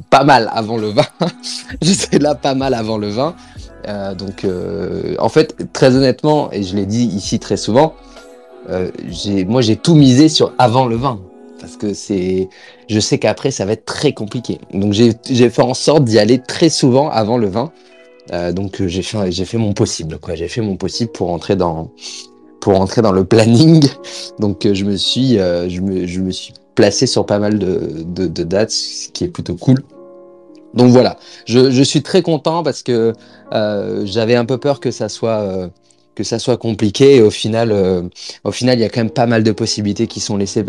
pas mal avant le 20. je serai là pas mal avant le 20. Euh, donc, euh, en fait, très honnêtement, et je l'ai dit ici très souvent, euh, moi, j'ai tout misé sur avant le 20. Parce que c'est, je sais qu'après, ça va être très compliqué. Donc, j'ai, fait en sorte d'y aller très souvent avant le 20. Euh, donc j'ai fait j'ai fait mon possible quoi j'ai fait mon possible pour entrer dans pour entrer dans le planning [laughs] donc je me suis euh, je me je me suis placé sur pas mal de, de, de dates ce qui est plutôt cool donc voilà je, je suis très content parce que euh, j'avais un peu peur que ça soit euh, que ça soit compliqué. Au final, euh, au final, il y a quand même pas mal de possibilités qui sont laissées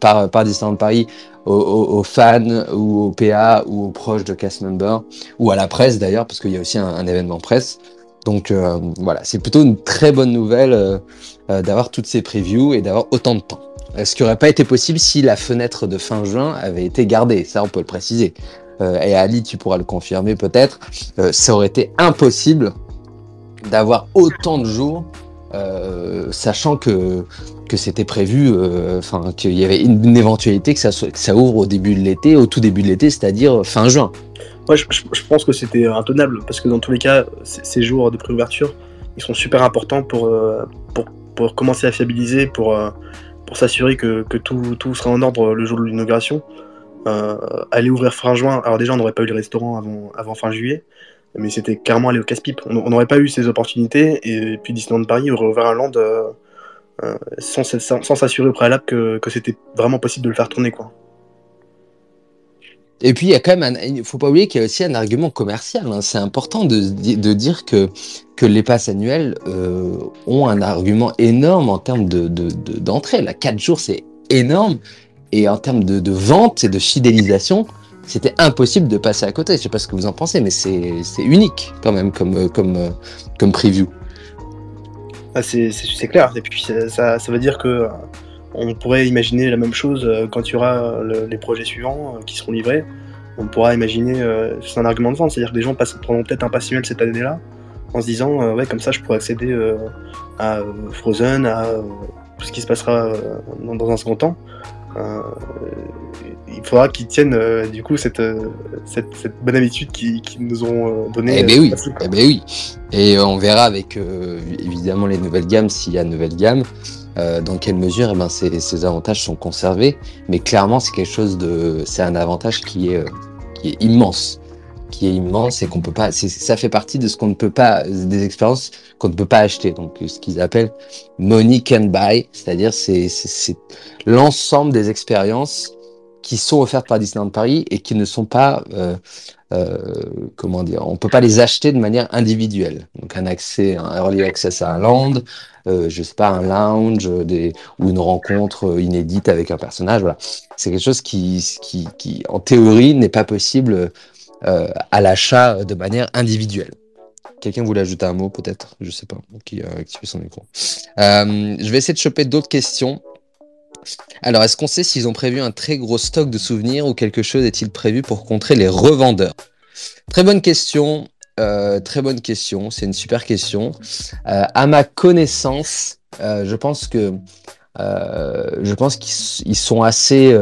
par, par Disneyland Paris aux, fans ou aux PA ou aux proches de cast members ou à la presse d'ailleurs, parce qu'il y a aussi un, événement presse. Donc euh, voilà, c'est plutôt une très bonne nouvelle euh, d'avoir toutes ces previews et d'avoir autant de temps. Ce qui n'aurait pas été possible si la fenêtre de fin juin avait été gardée, ça on peut le préciser. Et Ali, tu pourras le confirmer peut-être, ça aurait été impossible d'avoir autant de jours, euh, sachant que, que c'était prévu, euh, enfin qu'il y avait une, éventualité que ça, ouvre au début de l'été, au tout début de l'été, c'est-à-dire fin juin. Moi, je, pense que c'était intenable parce que dans tous les cas, ces jours de préouverture, ils sont super importants pour, euh, pour, pour commencer à fiabiliser, pour, pour s'assurer que, que tout, tout sera en ordre le jour de l'inauguration. Aller ouvrir fin juin, alors déjà, on n'aurait pas eu le restaurant avant, avant fin juillet, mais c'était clairement aller au casse-pipe. On n'aurait pas eu ces opportunités et puis Disneyland Paris aurait ouvert un land euh, euh, sans s'assurer au préalable que, c'était vraiment possible de le faire tourner. Quoi. Et puis, il y a quand même, un- faut pas oublier qu'il y a aussi un argument commercial. hein. C'est important de, dire que, les passes annuelles euh, ont un argument énorme en termes de, de, de- d'entrée. Là, 4 jours, c'est énorme. Et en termes de, de vente et de fidélisation, c'était impossible de passer à côté. Je sais pas ce que vous en pensez, mais c'est, unique quand même comme, euh, comme, euh, comme preview. Ah, c'est clair. Et puis ça, ça, veut dire que euh, on pourrait imaginer la même chose quand il y aura le- les projets suivants qui seront livrés. On pourra imaginer, c'est un argument de vente, c'est-à-dire que les gens prendront peut-être un pass annuel cette année-là en se disant, ouais, comme ça je pourrais accéder à Frozen, à tout ce qui se passera dans un second temps. Euh, il faudra qu'ils tiennent euh, du coup cette, euh, cette, cette bonne habitude qu'ils nous ont donnée. Eh ben oui, facile, eh ben oui. Et on verra avec évidemment les nouvelles gammes, s'il y a de nouvelles gammes, euh, dans quelle mesure eh ben, ces, ces avantages sont conservés. Mais clairement, c'est quelque chose de, c'est un avantage qui est, euh, qui est immense, qui est immense et qu'on peut pas. Ça fait partie de ce qu'on ne peut pas, des expériences qu'on ne peut pas acheter. Donc ce qu'ils appellent money can buy, c'est-à-dire c'est l'ensemble des expériences qui sont offertes par Disneyland Paris et qui ne sont pas euh, euh, comment dire, on peut pas les acheter de manière individuelle. Donc un accès, un early access à un land, euh, je sais pas, un lounge, ou une rencontre inédite avec un personnage. Voilà, c'est quelque chose qui, qui, qui, en théorie, n'est pas possible euh, à l'achat de manière individuelle. Quelqu'un voulait ajouter un mot peut-être, je sais pas, qui micro. Euh, je vais essayer de choper d'autres questions. Alors, est-ce qu'on sait s'ils ont prévu un très gros stock de souvenirs ou quelque chose est-il prévu pour contrer les revendeurs? Très bonne question. euh, très bonne question. C'est une super question. Euh, à ma connaissance, euh, je pense que euh, je pense qu'ils sont assez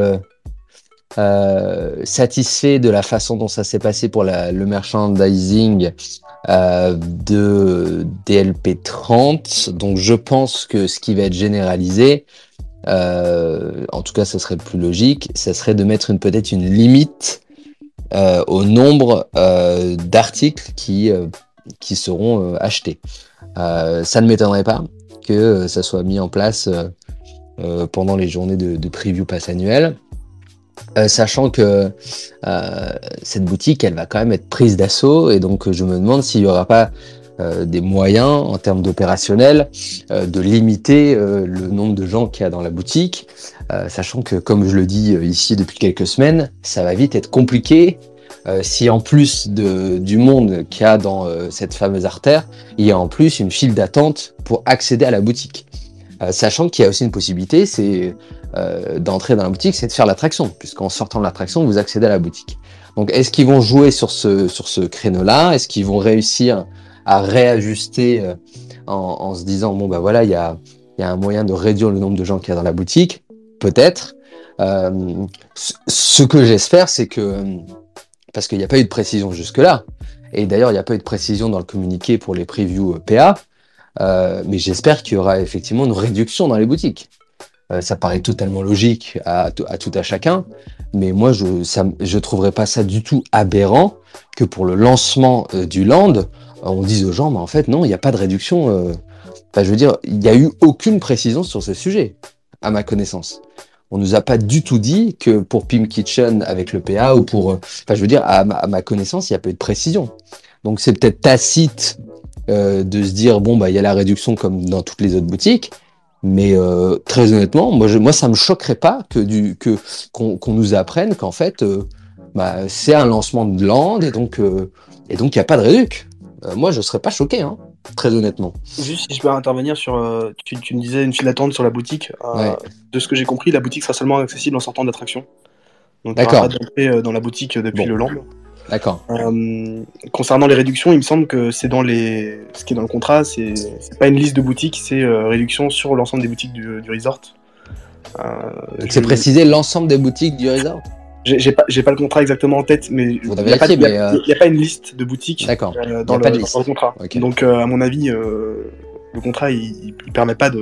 euh, satisfaits de la façon dont ça s'est passé pour la- le merchandising euh, de DLP 30. Donc, je pense que ce qui va être généralisé, euh, en tout cas, ça serait plus logique, ça serait de mettre une peut-être une limite euh, au nombre euh, d'articles qui, qui seront achetés. Ça ne m'étonnerait pas que ça soit mis en place pendant les journées de, de preview pass annuel, euh, sachant que euh, cette boutique, elle va quand même être prise d'assaut, et donc je me demande s'il n'y aura pas euh, des moyens en termes d'opérationnel de limiter le nombre de gens qu'il y a dans la boutique, sachant que, comme je le dis ici depuis quelques semaines, ça va vite être compliqué. Si en plus du monde qu'il y a dans cette fameuse artère, il y a en plus une file d'attente pour accéder à la boutique. Euh, sachant qu'il y a aussi une possibilité, c'est euh, d'entrer dans la boutique, c'est de faire l'attraction, puisqu'en sortant de l'attraction, vous accédez à la boutique. Donc, est-ce qu'ils vont jouer sur ce, sur ce créneau-là? Est-ce qu'ils vont réussir à réajuster euh, en, en se disant, bon, bah voilà, il y a, y a un moyen de réduire le nombre de gens qu'il y a dans la boutique? Peut-être. Euh, ce- que j'espère, c'est que, parce qu'il n'y a pas eu de précision jusque-là, et d'ailleurs, il n'y a pas eu de précision dans le communiqué pour les previews euh, PA, euh, mais j'espère qu'il y aura effectivement une réduction dans les boutiques. Euh, ça paraît totalement logique à, à tout à chacun, mais moi je je trouverais pas ça du tout aberrant que pour le lancement euh, du land, on dise aux gens, mais en fait non, il n'y a pas de réduction. euh. Enfin, je veux dire, il n'y a eu aucune précision sur ce sujet, à ma connaissance. On nous a pas du tout dit que pour Pim Kitchen avec le PA ou pour, enfin je veux dire, à ma, à ma connaissance, il n'y a pas eu de précision. Donc c'est peut-être tacite euh, de se dire bon bah il y a la réduction comme dans toutes les autres boutiques. Mais euh, très honnêtement, moi, je, moi ça me choquerait pas que du que qu'on nous apprenne qu'en fait euh, bah, c'est un lancement de land et donc et donc il y a pas de réduc. Moi je serais pas choqué, hein, très honnêtement. Juste si je peux intervenir sur. tu, tu me disais une file d'attente sur la boutique. Ouais. De ce que j'ai compris, la boutique sera seulement accessible en sortant d'attraction. Donc, n'y D'accord. pas dans la boutique depuis Bon. le land. D'accord. Euh, concernant les réductions, il me semble que c'est dans les. Ce qui est dans le contrat, c'est c'est pas une liste de boutiques, c'est euh, réduction sur l'ensemble des boutiques du, du resort. Euh, je- c'est préciser l'ensemble des boutiques du resort. J'ai j'ai pas, j'ai pas le contrat exactement en tête, mais il n'y a, pas- a- a une liste de boutiques D'accord. dans, le, dans contrat. Donc, à mon avis, le contrat, il, il permet pas de,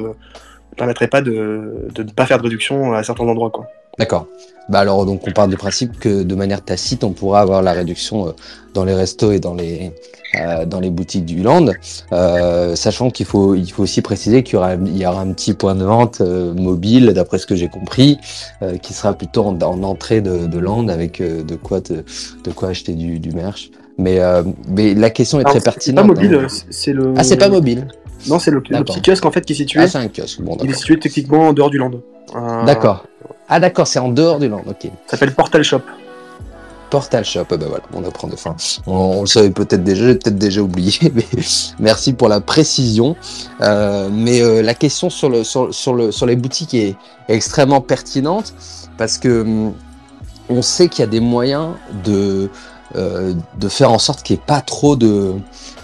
il permettrait pas de, de ne pas faire de réduction à certains endroits, quoi. D'accord. Bah alors donc on part du principe que de manière tacite on pourra avoir la réduction euh, dans les restos et dans les euh, dans les boutiques du land, euh, sachant qu'il faut il faut aussi préciser qu'il y aura il y aura un petit point de vente euh, mobile d'après ce que j'ai compris euh, qui sera plutôt en, en entrée de, de land avec euh, de quoi te- de quoi acheter du, du merch. Mais euh, mais la question est très c'est- C'est pertinente. pas mobile, hein. c'est le. Ah c'est pas mobile. Non, c'est le, petit kiosque en fait qui est situé. Ah c'est un kiosque. Bon il est situé techniquement en dehors du land. Euh, D'accord. Ah d'accord c'est en dehors du land. Ok. Ça s'appelle Portal Shop. Portal Shop, ben voilà, on apprend de fin. On, on le savait peut-être déjà, j'ai peut-être déjà oublié, [laughs] mais merci pour la précision. Euh, mais euh, la question sur, le, sur, sur, le, sur les boutiques est extrêmement pertinente parce que hum, on sait qu'il y a des moyens de, euh, de faire en sorte qu'il n'y ait pas trop de,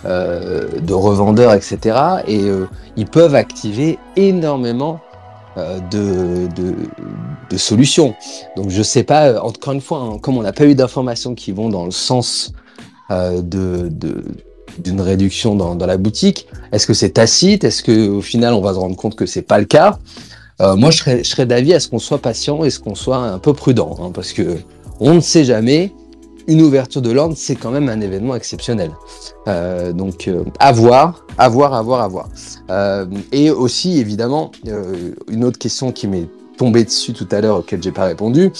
euh, de revendeurs, etc. Et euh, ils peuvent activer énormément euh, de, de, de solutions. Donc je sais pas, euh, encore une fois, hein, comme on n'a pas eu d'informations qui vont dans le sens de, de- d'une réduction dans, dans la boutique, est-ce que c'est tacite? Est-ce que au final on va se rendre compte que c'est pas le cas? Euh, Moi je serais, je serais d'avis à ce qu'on soit patient et ce qu'on soit un peu prudent, hein, parce que on ne sait jamais. Une ouverture de l'ordre, c'est quand même un événement exceptionnel. Euh, donc, euh, à voir, à voir, à voir, à voir. Euh, et aussi, évidemment, une autre question qui m'est tombée dessus tout à l'heure, auquel j'ai pas répondu,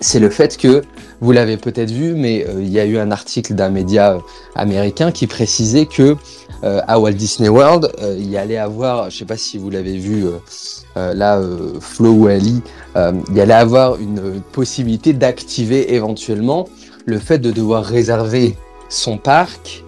c'est le fait que, vous l'avez peut-être vu, mais il y a eu un article d'un média américain qui précisait que à Walt Disney World, il y allait avoir, je sais pas si vous l'avez vu, là, Flo ou Ali, il y allait avoir une possibilité d'activer éventuellement le fait de devoir réserver son parc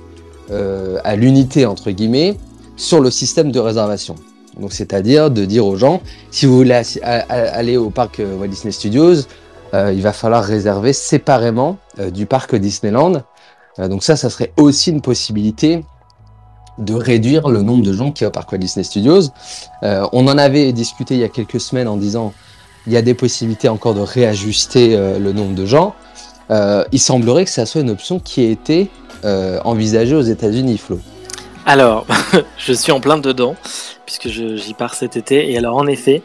euh, à l'unité entre guillemets sur le système de réservation. Donc c'est-à-dire de dire aux gens si vous voulez aller au parc euh, Walt Disney Studios, euh, il va falloir réserver séparément euh, du parc Disneyland. Donc ça, ça serait aussi une possibilité de réduire le nombre de gens qui au parc Walt Disney Studios. On en avait discuté il y a quelques semaines en disant il y a des possibilités encore de réajuster le nombre de gens. Euh, il semblerait que ça soit une option qui ait été euh, envisagée aux États-Unis, Flo. Alors, [laughs] je suis en plein dedans, puisque j'y pars cet été. Et alors, en effet,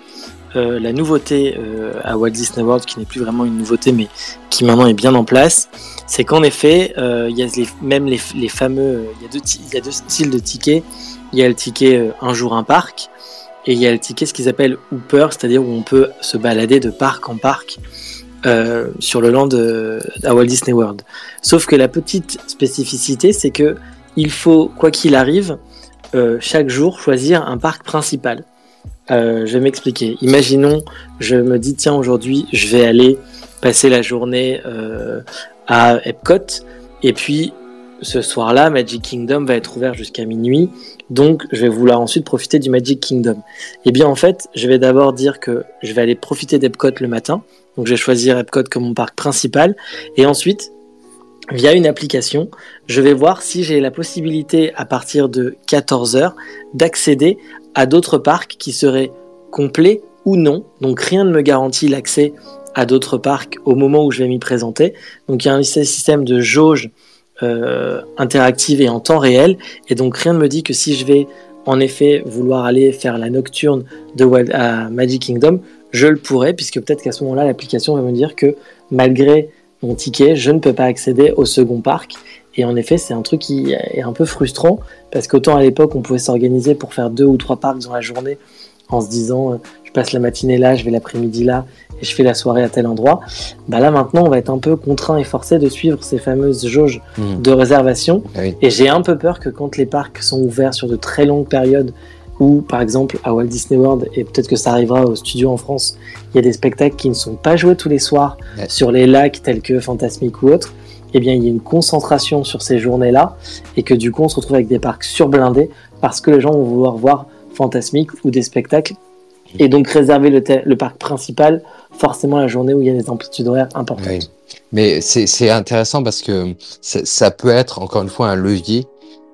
euh, la nouveauté à Walt Disney World, qui n'est plus vraiment une nouveauté, mais qui maintenant est bien en place, c'est qu'en effet, il y a même les, fameux. Il y, a il y a deux styles de tickets. Il y a le ticket un jour un parc, et il y a le ticket ce qu'ils appellent Hooper, c'est-à-dire où on peut se balader de parc en parc. Euh, sur le land euh, à Walt Disney World. Sauf que la petite spécificité, c'est que il faut, quoi qu'il arrive, euh, chaque jour choisir un parc principal. Euh, je vais m'expliquer. Imaginons, je me dis, tiens, aujourd'hui, je vais aller passer la journée à Epcot, et puis ce soir-là, Magic Kingdom va être ouvert jusqu'à minuit, donc je vais vouloir ensuite profiter du Magic Kingdom. Eh bien, en fait, je vais d'abord dire que je vais aller profiter d'Epcot le matin, donc je vais choisir Epcot comme mon parc principal, et ensuite, via une application, je vais voir si j'ai la possibilité à partir de 14h d'accéder à d'autres parcs qui seraient complets ou non. Donc rien ne me garantit l'accès à d'autres parcs au moment où je vais m'y présenter. Donc il y a un système de jauge euh, interactive et en temps réel. Et donc rien ne me dit que si je vais en effet vouloir aller faire la nocturne de à Magic Kingdom, je le pourrais, puisque peut-être qu'à ce moment-là, l'application va me dire que malgré mon ticket, je ne peux pas accéder au second parc. Et en effet, c'est un truc qui est un peu frustrant parce qu'autant à l'époque, on pouvait s'organiser pour faire deux ou trois parcs dans la journée en se disant euh, je passe la matinée là, je vais l'après-midi là et je fais la soirée à tel endroit. Bah là maintenant, on va être un peu contraint et forcé de suivre ces fameuses jauges Mhm. de réservation. Ah oui. Et j'ai un peu peur que quand les parcs sont ouverts sur de très longues périodes, ou par exemple à Walt Disney World, et peut-être que ça arrivera au studio en France, il y a des spectacles qui ne sont pas joués tous les soirs Ouais. sur les lacs tels que Fantasmic ou autres, eh bien il y a une concentration sur ces journées-là, et que du coup on se retrouve avec des parcs surblindés parce que les gens vont vouloir voir Fantasmic ou des spectacles, et donc réserver le, le parc principal forcément la journée où il y a des amplitudes horaires importantes. Oui. Mais c'est intéressant parce que ça peut être encore une fois un levier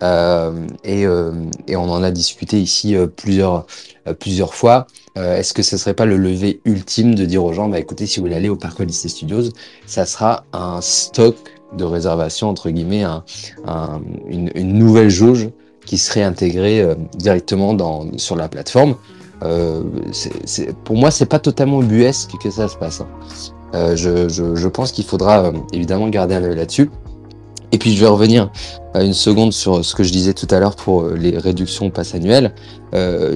euh, et, euh, et on en a discuté ici euh, plusieurs euh, plusieurs fois. Euh, Est-ce que ce serait pas le levier ultime de dire aux gens, bah écoutez, si vous voulez aller au Parc Disney Studios, ça sera un stock de réservation entre guillemets, un, un- une, une nouvelle jauge qui serait intégrée euh, directement dans sur la plateforme. Euh, c'est- c'est- pour moi, c'est pas totalement ubuesque que ça se passe. hein. Je, je, je pense qu'il faudra évidemment garder un œil là-dessus. Et puis je vais revenir euh, une seconde sur ce que je disais tout à l'heure pour euh, les réductions pass annuelles. Euh,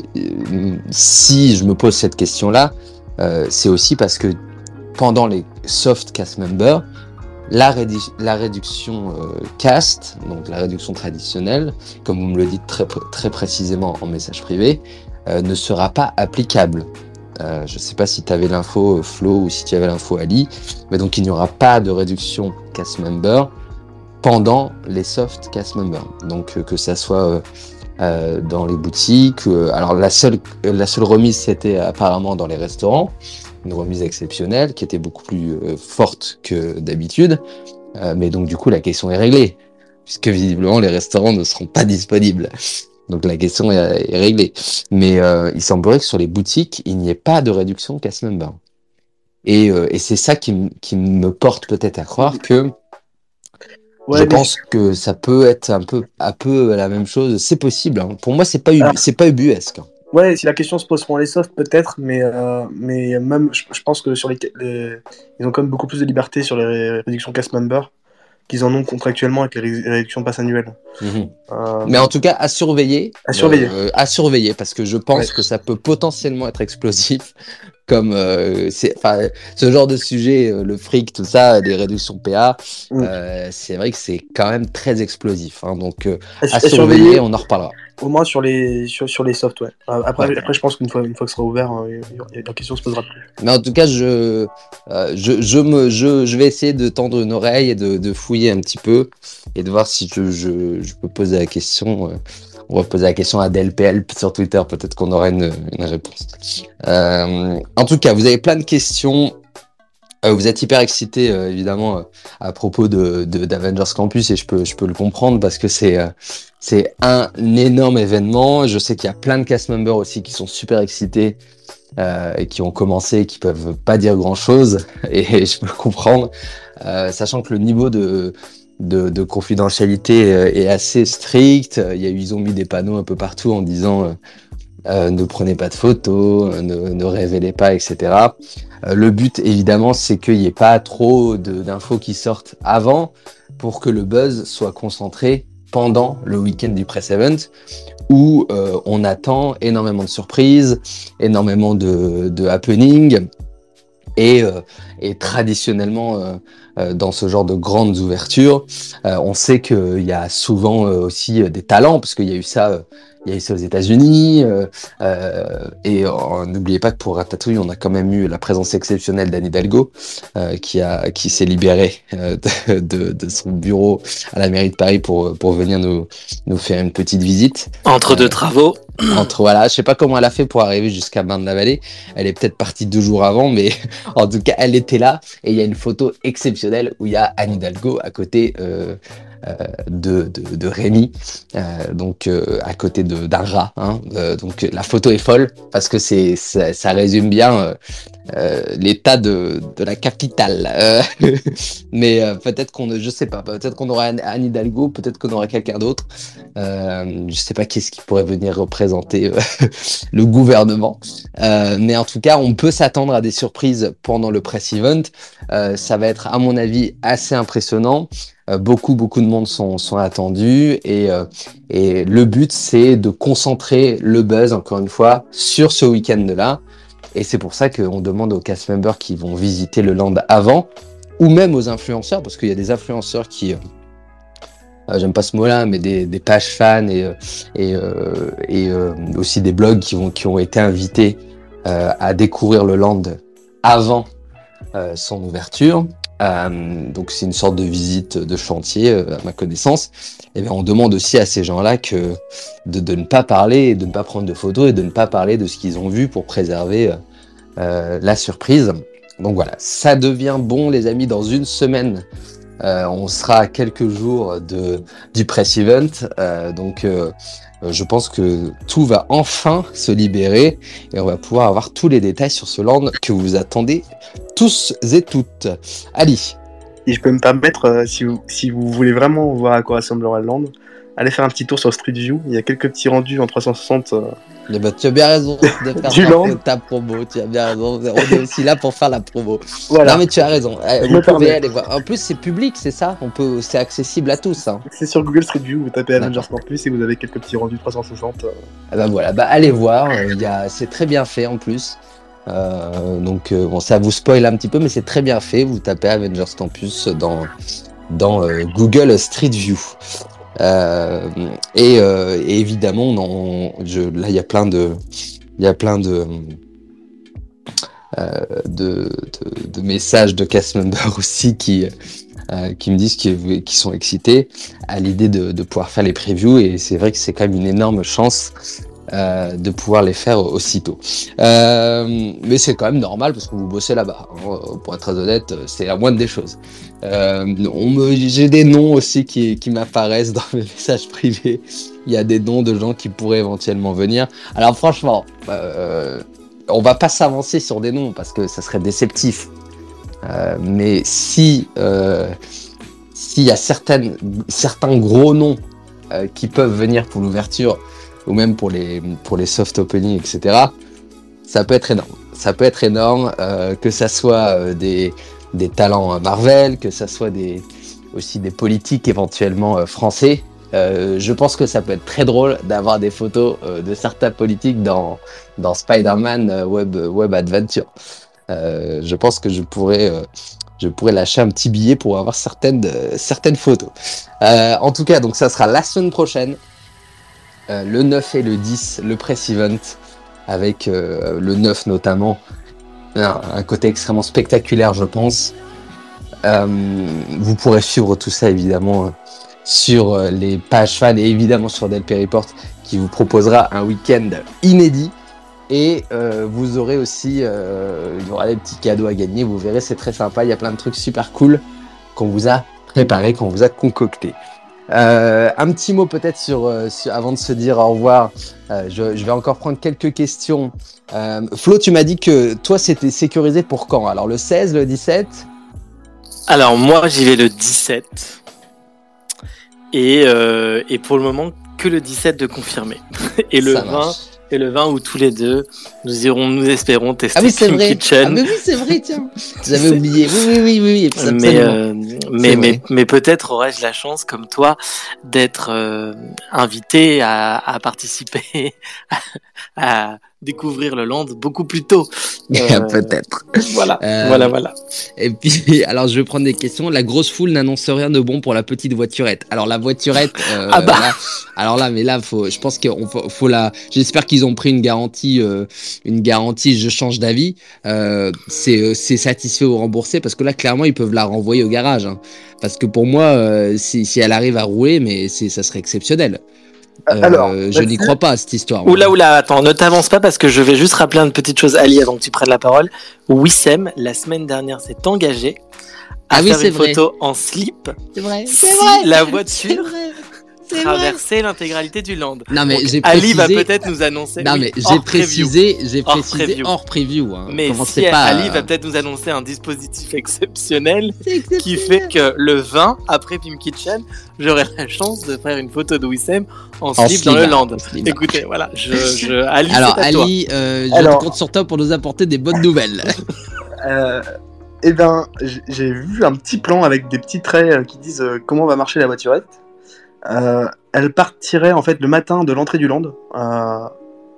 si je me pose cette question-là, euh, c'est aussi parce que pendant les soft cast members, la, réduction euh, cast, donc la réduction traditionnelle, comme vous me le dites très, très précisément en message privé, ne sera pas applicable. Je ne sais pas si tu avais l'info Flo ou si tu avais l'info Ali, mais donc il n'y aura pas de réduction cast member pendant les soft cast members. Donc euh, que ça soit euh, euh, dans les boutiques. alors la seule, la seule remise c'était apparemment dans les restaurants, une remise exceptionnelle qui était beaucoup plus forte que d'habitude. Mais donc du coup la question est réglée puisque visiblement les restaurants ne seront pas disponibles. Donc la question est, réglée. Mais euh, il semblerait que sur les boutiques, il n'y ait pas de réduction cast member. Et, euh, et c'est ça qui, qui me porte peut-être à croire que Ouais, je mais- pense que ça peut être un peu, un peu la même chose. C'est possible. hein. Pour moi, c'est pas, ubu- Ah. c'est pas ubuesque. Ouais, si la question se pose pour les softs, peut-être, mais, euh, mais même, je, je pense que sur les, les- ils ont quand même beaucoup plus de liberté sur les ré- réductions cast member qu'ils en ont contractuellement avec les ré- réductions pass annuelles. Mhm. Euh, Mais en tout cas, à surveiller. À surveiller. Euh, à surveiller, parce que je pense Ouais. que ça peut potentiellement être explosif. Comme euh, ce genre de sujet, euh, le fric, tout ça, les réductions PA, Mm. euh, c'est vrai que c'est quand même très explosif. hein. donc, euh, à, surveiller, on en reparlera. au moins sur les, sur, sur les softs, ouais. Après, Ouais. après, je pense qu'une fois, une fois que ce sera ouvert, aura- la question se posera plus. Mais en tout cas, je, euh, je, je, me, je, je vais essayer de tendre une oreille et de, de fouiller un petit peu et de voir si je, je, je peux poser la question. On va poser la question à DLPL sur Twitter, peut-être qu'on aura une, une réponse. Euh, en tout cas, vous avez plein de questions. Euh, vous êtes hyper excité, euh, évidemment, euh, à propos de, d'Avengers Campus et je peux, je peux le comprendre parce que c'est, euh, c'est un énorme événement. Je sais qu'il y a plein de cast members aussi qui sont super excités euh, et qui ont commencé, qui peuvent pas dire grand chose, [laughs] et je peux comprendre, euh, sachant que le niveau de, de, de confidentialité euh, est assez strict. Il y a eu, ils ont mis des panneaux un peu partout en disant euh, euh, ne prenez pas de photos, ne, ne révélez pas, etc. Le but, évidemment, c'est qu'il n'y ait pas trop d'infos qui sortent avant pour que le buzz soit concentré pendant le week-end du press event où on attend énormément de surprises, énormément de, de happening. Et, et traditionnellement, dans ce genre de grandes ouvertures, euh, on sait qu'il y a souvent euh, aussi euh, des talents, parce qu'il y a eu ça, euh, il y a eu ça aux États-Unis. euh, euh, et n'oubliez pas que pour Ratatouille, on a quand même eu la présence exceptionnelle d'Anne Hidalgo, euh, qui a qui s'est libérée euh, de, de, de son bureau à la mairie de Paris pour pour venir nous nous faire une petite visite. Entre deux travaux. Entre voilà, je sais pas comment elle a fait pour arriver jusqu'à Marne-la-Vallée. Elle est peut-être partie deux jours avant, mais [laughs] en tout cas, elle était là. Et il y a une photo exceptionnelle où il y a Anne Hidalgo à côté euh, de, de, de Rémi, euh, donc euh, à côté de rat. Hein. Euh, donc la photo est folle parce que c'est ça, ça résume bien euh, euh, l'état de, de la capitale. Euh, [laughs] mais euh, peut-être qu'on, je sais pas, peut-être qu'on aura Anne Hidalgo, peut-être qu'on aura quelqu'un d'autre. Euh, je sais pas qu'est-ce qui pourrait venir représenter euh, [laughs] le gouvernement, Euh, mais en tout cas, on peut s'attendre à des surprises pendant le press event. Euh, ça va être, à mon avis, assez impressionnant. Euh, beaucoup, beaucoup de monde sont, attendus et, euh, et le but, c'est de concentrer le buzz, encore une fois, sur ce week-end-là Et c'est pour ça qu'on demande aux cast members qui vont visiter le land avant, ou même aux influenceurs, parce qu'il y a des influenceurs qui, euh, j'aime pas ce mot-là, mais des, pages fans et, aussi des blogs qui, ont été invités à découvrir le land avant son ouverture. Euh, donc c'est une sorte de visite de chantier euh, à ma connaissance. Et bien on demande aussi à ces gens-là que de, ne pas parler, de ne pas prendre de photos et de ne pas parler de ce qu'ils ont vu pour préserver euh, euh, la surprise. Donc voilà, ça devient bon les amis dans une semaine. on sera à quelques jours de, du press event. Donc je pense que tout va enfin se libérer et on va pouvoir avoir tous les détails sur ce land que vous attendez tous et toutes. Ali, Et je peux me permettre, euh, si, vous, si vous voulez vraiment voir à quoi ressemblera le land, allez faire un petit tour sur Street View. Il y a quelques petits rendus en 360. euh, eh ben, tu as bien raison de faire [laughs] Du ta, promo. Tu as bien raison. On est aussi là pour faire la promo. Voilà, Non mais tu as raison. Je Vous pouvez aller voir. En plus c'est public, c'est ça? On peut, c'est accessible à tous. Hein. c'est sur Google Street View. Vous tapez. Avengers Campus et vous avez quelques petits rendus 360. euh. Ah bah voilà, bah allez voir, il y a, c'est très bien fait en plus. Euh, donc euh, bon, ça vous spoil un petit peu, mais c'est très bien fait. Vous tapez Avengers Campus dans dans euh, Google Street View. Euh, et, euh, et évidemment, je, là il y a plein de il y a plein de euh, de, de, de messages de cast members aussi qui euh, qui me disent qu'ils qu'ils sont excités à l'idée de, de pouvoir faire les previews. Et c'est vrai que c'est quand même une énorme chance euh, de pouvoir les faire aussitôt. Euh, mais c'est quand même normal parce que vous bossez là-bas. hein. Pour être très honnête, c'est la moindre des choses. Euh, j'ai des noms aussi qui, qui m'apparaissent dans mes [laughs] messages privés. Il y a des noms de gens qui pourraient éventuellement venir. Alors franchement, euh, on va pas s'avancer sur des noms parce que ça serait déceptif. Euh, mais si euh, s'il y a certaines, certains gros noms euh, qui peuvent venir pour l'ouverture ou même pour les, pour les soft openings, etc., ça peut être énorme. Ça peut être énorme, euh, que ça soit euh, des, des talents euh, Marvel, que ça soit des, aussi des politiques éventuellement euh, français. Euh, je pense que ça peut être très drôle d'avoir des photos euh, de certains politiques dans, dans Spider-Man Web, Web Adventure. Euh, je pense que je pourrais, je pourrais lâcher un petit billet pour avoir certaines, certaines photos. En tout cas, donc ça sera la semaine prochaine, euh, le 9 et le 10, le press event, avec euh, le 9 notamment, un, côté extrêmement spectaculaire, je pense. Euh, vous pourrez suivre tout ça évidemment sur les pages fans et évidemment sur Delphi Report qui vous proposera un week-end inédit. Et vous aurez aussi, il y aura des petits cadeaux à gagner. Vous verrez, c'est très sympa. Il y a plein de trucs super cool qu'on vous a préparé, qu'on vous a concocté. Euh, un petit mot peut-être sur, euh, sur- avant de se dire au revoir. Euh, je, je vais encore prendre quelques questions. Euh, Flo, tu m'as dit que toi c'était sécurisé pour quand? Alors le 16, le 17 Alors moi j'y vais le 17 et, et pour le moment que le 17 de confirmer [laughs] et le Ça 20 marche. Et le 20 où tous les deux nous irons nous espérons tester Ah oui, vrai. Kitchen. Ah mais oui, c'est vrai, tiens. [laughs] J'avais C'est- oublié. Oui, oui, oui, oui. mais, euh, mais, mais, mais peut-être aurais-je la chance, comme toi, d'être euh, invité à, à participer, [laughs] à, découvrir le land beaucoup plus tôt. [laughs] Euh, Peut-être. Voilà, Euh, voilà, voilà. Et puis, [laughs] alors je vais prendre des questions. La grosse foule n'annonce rien de bon pour la petite voiturette. Alors la voiturette, euh, [laughs] Ah bah. là- alors là, mais là, faut, je pense qu'il faut, faut la. J'espère qu'ils ont pris une garantie, une garantie. Je change d'avis. C'est, satisfait ou remboursé parce que là, clairement, ils peuvent la renvoyer au garage. hein. Parce que pour moi, si, si elle arrive à rouler, mais ça serait exceptionnel. Euh, Alors, je n'y vas-y. crois pas à cette histoire. Oula, oula, attends, ne t'avance pas parce que je vais juste rappeler une petite chose, Ali, avant que tu prennes la parole. Wissem, la semaine dernière, s'est engagé à Ah faire une vrai. photo en slip C'est vrai. si la voiture Traversait l'intégralité du land. Non mais Ali va peut-être nous annoncer. Non oui, mais j'ai précisé, j'ai précisé preview. hors preview. Hein. Mais si pas. Ali à- va peut-être nous annoncer un dispositif [laughs] exceptionnel qui fait que le 20, après Pim Kitchen, j'aurai la chance de faire une photo de Wissem en En slip dans le land. Écoutez, voilà, je, je, Ali, Alors toi. Ali, euh, je Alors- compte sur toi pour nous apporter des bonnes nouvelles. [laughs] Euh, eh ben, j'ai vu un petit plan avec des petits traits euh, qui disent euh, comment va marcher la voiturette. Euh, elle partirait en fait le matin de l'entrée du land. Euh,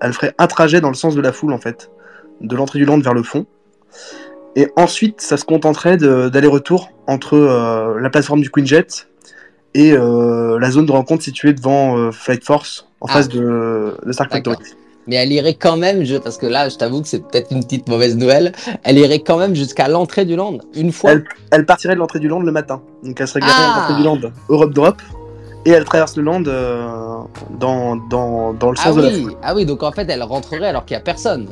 elle ferait un trajet dans le sens de la foule en fait. de l'entrée du land vers le fond. Et ensuite, ça se contenterait d'aller-retour entre euh, la plateforme du Queenjet et euh, la zone de rencontre située devant Flight Force, en Ah. face de, de Stark. Factory. Mais elle irait quand même, je- parce que là, je t'avoue que c'est peut-être une petite mauvaise nouvelle, elle irait quand même jusqu'à l'entrée du land, une fois. Elle, elle partirait de l'entrée du land le matin. Donc elle serait garée Ah. à l'entrée du land Europe drop et elle traverse le land euh, dans, dans, dans le Ah sens de la oui, ah oui, donc en fait, elle rentrerait alors qu'il n'y a personne.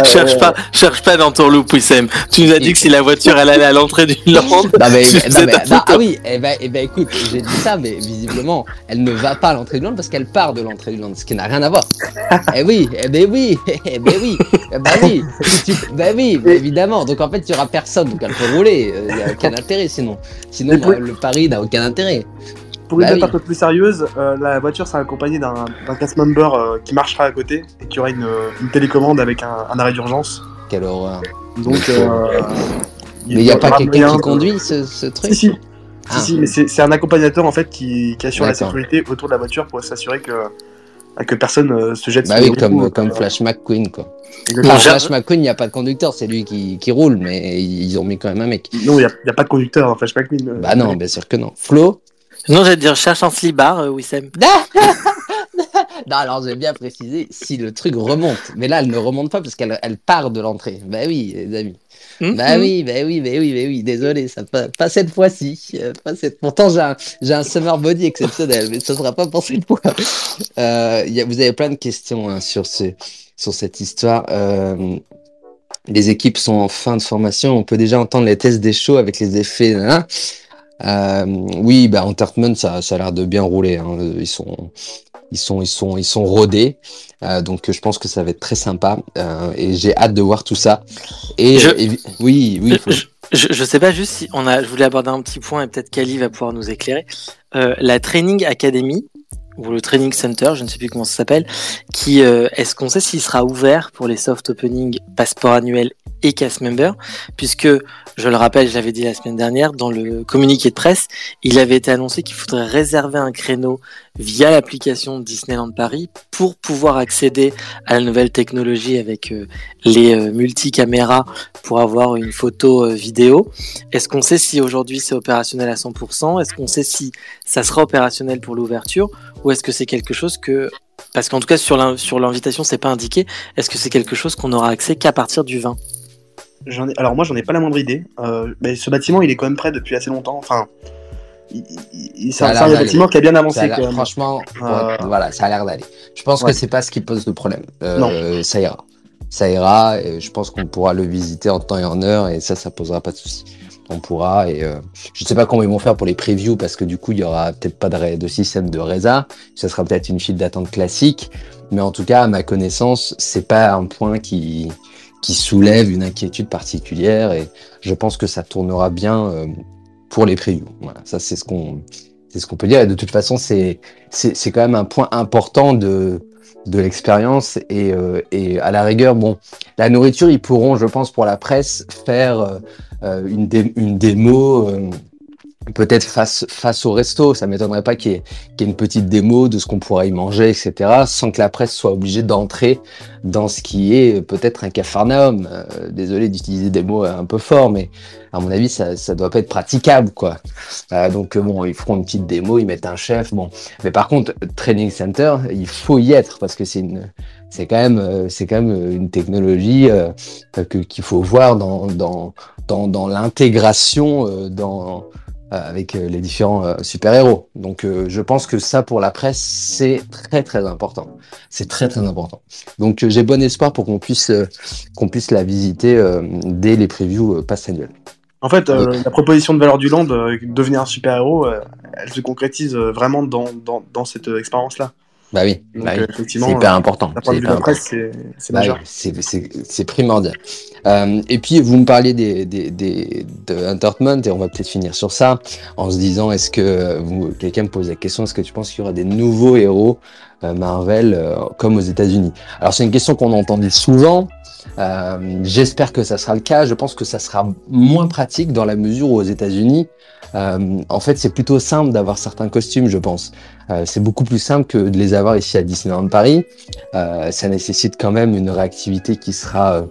Euh, cherche pas, cherche pas dans ton loop, Wissem. Tu nous as dit que si la voiture elle allait à l'entrée du land, Non mais, Tu non, faisais mais- ta non, photo. ah oui, eh ben, eh ben, écoute, j'ai dit ça, mais visiblement, elle ne va pas à l'entrée du land parce qu'elle part de l'entrée du land, ce qui n'a rien à voir. [laughs] eh oui, eh ben oui, [laughs] eh ben oui, eh ben oui, si tu- ben oui, évidemment. Donc en fait, il y aura personne, donc elle peut rouler. Il n'y a aucun intérêt sinon. Sinon, euh, le pari n'a aucun intérêt. Pour une Bah note oui. un peu plus sérieuse, euh, la voiture sera accompagnée d'un cast member euh, qui marchera à côté et qui aura une, une télécommande avec un, un arrêt d'urgence. Quelle horreur. Donc, Mais euh, Mais il n'y a pas quelqu'un qui de- conduit ce, ce truc Si, si. Ah. Si, si, mais c'est un accompagnateur en fait qui, qui assure la sécurité autour de la voiture pour s'assurer que, bah, que personne euh, se jette Bah sur oui, comme, roues, comme euh, Flash McQueen, quoi. Enfin, Flash McQueen, il n'y a pas de conducteur, c'est lui qui, qui roule, mais ils ont mis quand même un mec. Non, il n'y a, pas de conducteur dans Flashback Queen. euh, Bah non, bien sûr que non. Flo? Non, j'allais te dire cherche un slibard, euh, Wissem. [laughs] Non, alors j'ai bien précisé si le truc remonte. Mais là, elle ne remonte pas parce qu'elle elle part de l'entrée. Bah oui, les amis. Hum, Bah hum. oui, bah oui, bah oui, bah oui. Désolé, ça pas, pas cette fois-ci. Cette... Pourtant, j'ai un, j'ai un summer body exceptionnel, mais ce sera pas pour cette fois. Euh, il y a- vous avez plein de questions hein, sur, ce, sur cette histoire. Euh, les équipes sont en fin de formation. On peut déjà entendre les tests des shows avec les effets. hein. Euh, oui, bah, Entertainment, ça, ça a l'air de bien rouler. hein. Ils sont, ils sont, ils sont, ils sont rodés. Euh, donc, je pense que ça va être très sympa. Euh, et j'ai hâte de voir tout ça. Et, Je- et- oui, oui. faut- Je, je, je sais pas juste si on a, je voulais aborder un petit point et peut-être Kali va pouvoir nous éclairer. La Training Academy ou le Training Center, je ne sais plus comment ça s'appelle, qui euh, est-ce qu'on sait s'il sera ouvert pour les soft opening, passeport annuel et cast member, puisque je le rappelle, je l'avais dit la semaine dernière dans le communiqué de presse, il avait été annoncé qu'il faudrait réserver un créneau via l'application Disneyland Paris pour pouvoir accéder à la nouvelle technologie avec euh, les euh, multicaméras pour avoir une photo euh, vidéo. Est-ce qu'on sait si aujourd'hui c'est opérationnel à 100% Est-ce qu'on sait si ça sera opérationnel pour l'ouverture? Ou est-ce que c'est quelque chose que... Parce qu'en tout cas sur l'invitation c'est pas indiqué. Est-ce que c'est quelque chose qu'on aura accès qu'à partir du 20 J'en ai- Alors moi, j'en ai pas la moindre idée. Euh, mais ce bâtiment, il est quand même prêt depuis assez longtemps. Enfin, il- il- il- c'est un, bâtiment qui a bien a avancé. franchement, Euh, voilà, ça a l'air d'aller. Je pense Ouais. que c'est pas ce qui pose le problème. Euh, Ça ira. Ça ira. Et je pense qu'on pourra le visiter en temps et en heure. Et ça, ça posera pas de souci. On pourra. Et je sais pas comment ils vont faire pour les previews parce que du coup, il y aura peut-être pas de, ré- de système de résa. Ça sera peut-être une file d'attente classique. Mais en tout cas, à ma connaissance, c'est pas un point qui qui soulève une inquiétude particulière. Et je pense que ça tournera bien euh, pour les previews. Voilà. Ça, c'est ce qu'on c'est ce qu'on peut dire. Et de toute façon, c'est c'est quand même un point important de de l'expérience et, euh, et à la rigueur, bon, la nourriture, ils pourront, je pense, pour la presse, faire euh, une, une démo peut-être face, face au resto. Ça m'étonnerait pas qu'il y, qu'il y ait une petite démo de ce qu'on pourrait y manger, etc., sans que la presse soit obligée d'entrer dans ce qui est peut-être un cafarnaum. Euh, désolé d'utiliser des mots un peu forts, mais à mon avis, ça, ça doit pas être praticable, quoi. Euh, donc, euh, bon, ils feront une petite démo, ils mettent un chef, bon. Mais par contre, Training Center, il faut y être parce que c'est une, c'est quand même, euh, c'est quand même une technologie euh, que qu'il faut voir dans dans dans, dans l'intégration euh, dans euh, avec euh, les différents euh, super-héros. Donc, euh, je pense que ça pour la presse, c'est très très important. C'est très très important. Donc, euh, j'ai bon espoir pour qu'on puisse euh, qu'on puisse la visiter euh, dès les previews euh, pass annuels. En fait, euh, la proposition de valeur du land, euh, devenir un super-héros, euh, elle se concrétise euh, vraiment dans, dans, dans cette euh, expérience-là. Bah oui, Donc, bah oui. effectivement, c'est hyper important. C'est c'est c'est c'est- c'est c'est primordial. Euh, et puis vous me parliez des, des, des, de Entertainment et on va peut-être finir sur ça en se disant est-ce que quelqu'un me pose la question est-ce que tu penses qu'il y aura des nouveaux héros Marvel comme aux États-Unis. Alors c'est une question qu'on entendait souvent. J'espère que ça sera le cas. Je pense que ça sera moins pratique dans la mesure où aux États-Unis, en fait, c'est plutôt simple d'avoir certains costumes, je pense. c'est beaucoup plus simple que de les avoir ici à Disneyland Paris. ça nécessite quand même une réactivité qui sera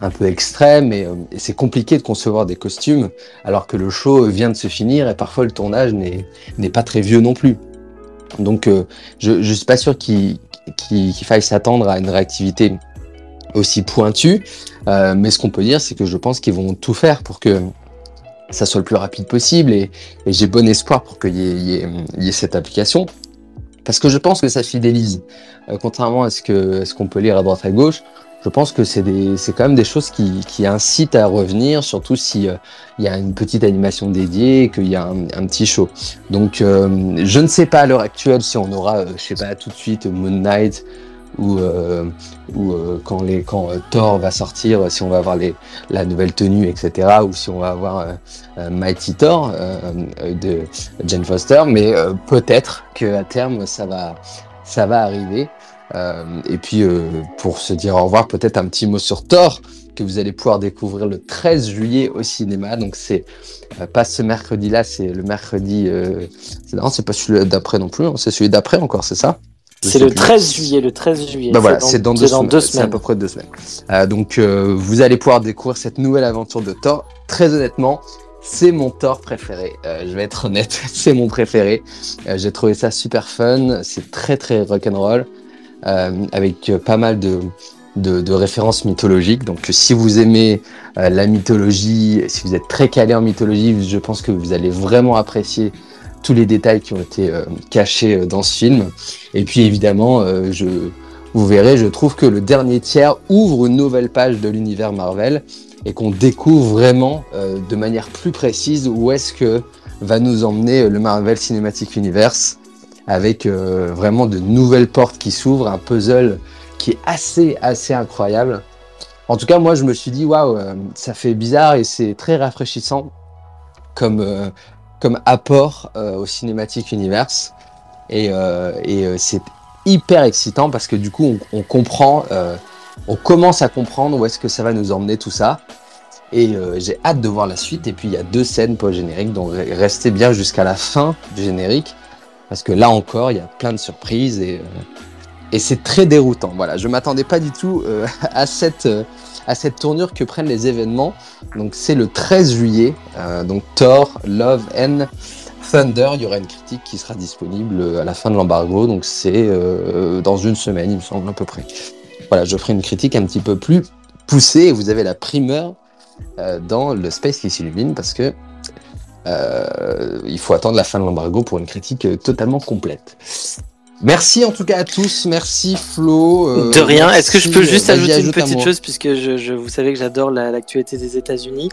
un peu extrême et, c'est compliqué de concevoir des costumes alors que le show vient de se finir et parfois le tournage n'est pas très vieux non plus. Donc euh, je ne suis pas sûr qu'il faille s'attendre à une réactivité aussi pointue, euh, mais ce qu'on peut dire c'est que je pense qu'ils vont tout faire pour que ça soit le plus rapide possible et, j'ai bon espoir pour qu'il y, ait cette application parce que je pense que ça fidélise. Euh, contrairement à ce qu'on peut lire à droite à gauche, je pense que c'est quand même des choses qui, qui, incitent à revenir, surtout si euh, il y a une petite animation dédiée qu'il y a un, petit show. Donc, euh, je ne sais pas à l'heure actuelle si on aura, euh, je sais pas, tout de suite Moon Knight ou, ou quand, les, quand Thor va sortir, si on va avoir les, la nouvelle tenue, etc., ou si on va avoir Mighty Thor de Jane Foster, mais peut-être qu'à terme ça va, ça va arriver. Euh, et puis, euh, pour se dire au revoir, peut-être un petit mot sur Thor, que vous allez pouvoir découvrir le 13 juillet au cinéma. Donc, c'est euh, pas ce mercredi-là, c'est le mercredi. non, c'est pas celui d'après non plus, hein. c'est celui d'après encore, c'est ça? C'est le 13 juillet, le 13 juillet. Bah voilà, c'est dans, deux, semaines. C'est à peu près deux semaines. donc, vous allez pouvoir découvrir cette nouvelle aventure de Thor. Très honnêtement, c'est mon Thor préféré. je vais être honnête, [laughs] c'est mon préféré. J'ai trouvé ça super fun. C'est très très rock'n'roll. Euh, avec pas mal de, références mythologiques. Donc si vous aimez euh, la mythologie, si vous êtes très calé en mythologie, je pense que vous allez vraiment apprécier tous les détails qui ont été euh, cachés dans ce film. Et puis évidemment, vous verrez, je trouve que le dernier tiers ouvre une nouvelle page de l'univers Marvel et qu'on découvre vraiment de manière plus précise où est-ce que va nous emmener le Marvel Cinematic Universe avec euh, vraiment de nouvelles portes qui s'ouvrent, un puzzle qui est assez, assez incroyable. En tout cas, moi, je me suis dit, waouh, euh, ça fait bizarre et c'est très rafraîchissant comme, euh, comme apport au cinématique universe. Et, c'est hyper excitant parce que du coup, on, comprend, on commence à comprendre où est-ce que ça va nous emmener tout ça. Et j'ai hâte de voir la suite. Et puis il y a deux scènes post-génériques, donc restez bien jusqu'à la fin du générique. Parce que là encore, il y a plein de surprises et, euh, c'est très déroutant. Voilà, je m'attendais pas du tout euh, [laughs] à, cette, euh, à cette tournure que prennent les événements. Donc c'est le 13 juillet. donc Thor, Love and Thunder. Il y aura une critique qui sera disponible à la fin de l'embargo. Donc c'est dans une semaine, il me semble à peu près. Voilà, je ferai une critique un petit peu plus poussée et vous avez la primeur dans le Space qui s'illumine parce que euh, il faut attendre la fin de l'embargo pour une critique euh, totalement complète. Merci en tout cas à tous, merci Flo. Euh, de rien. Est-ce que je peux juste ajouter une petite chose puisque je, vous savez que j'adore l'actualité des États-Unis.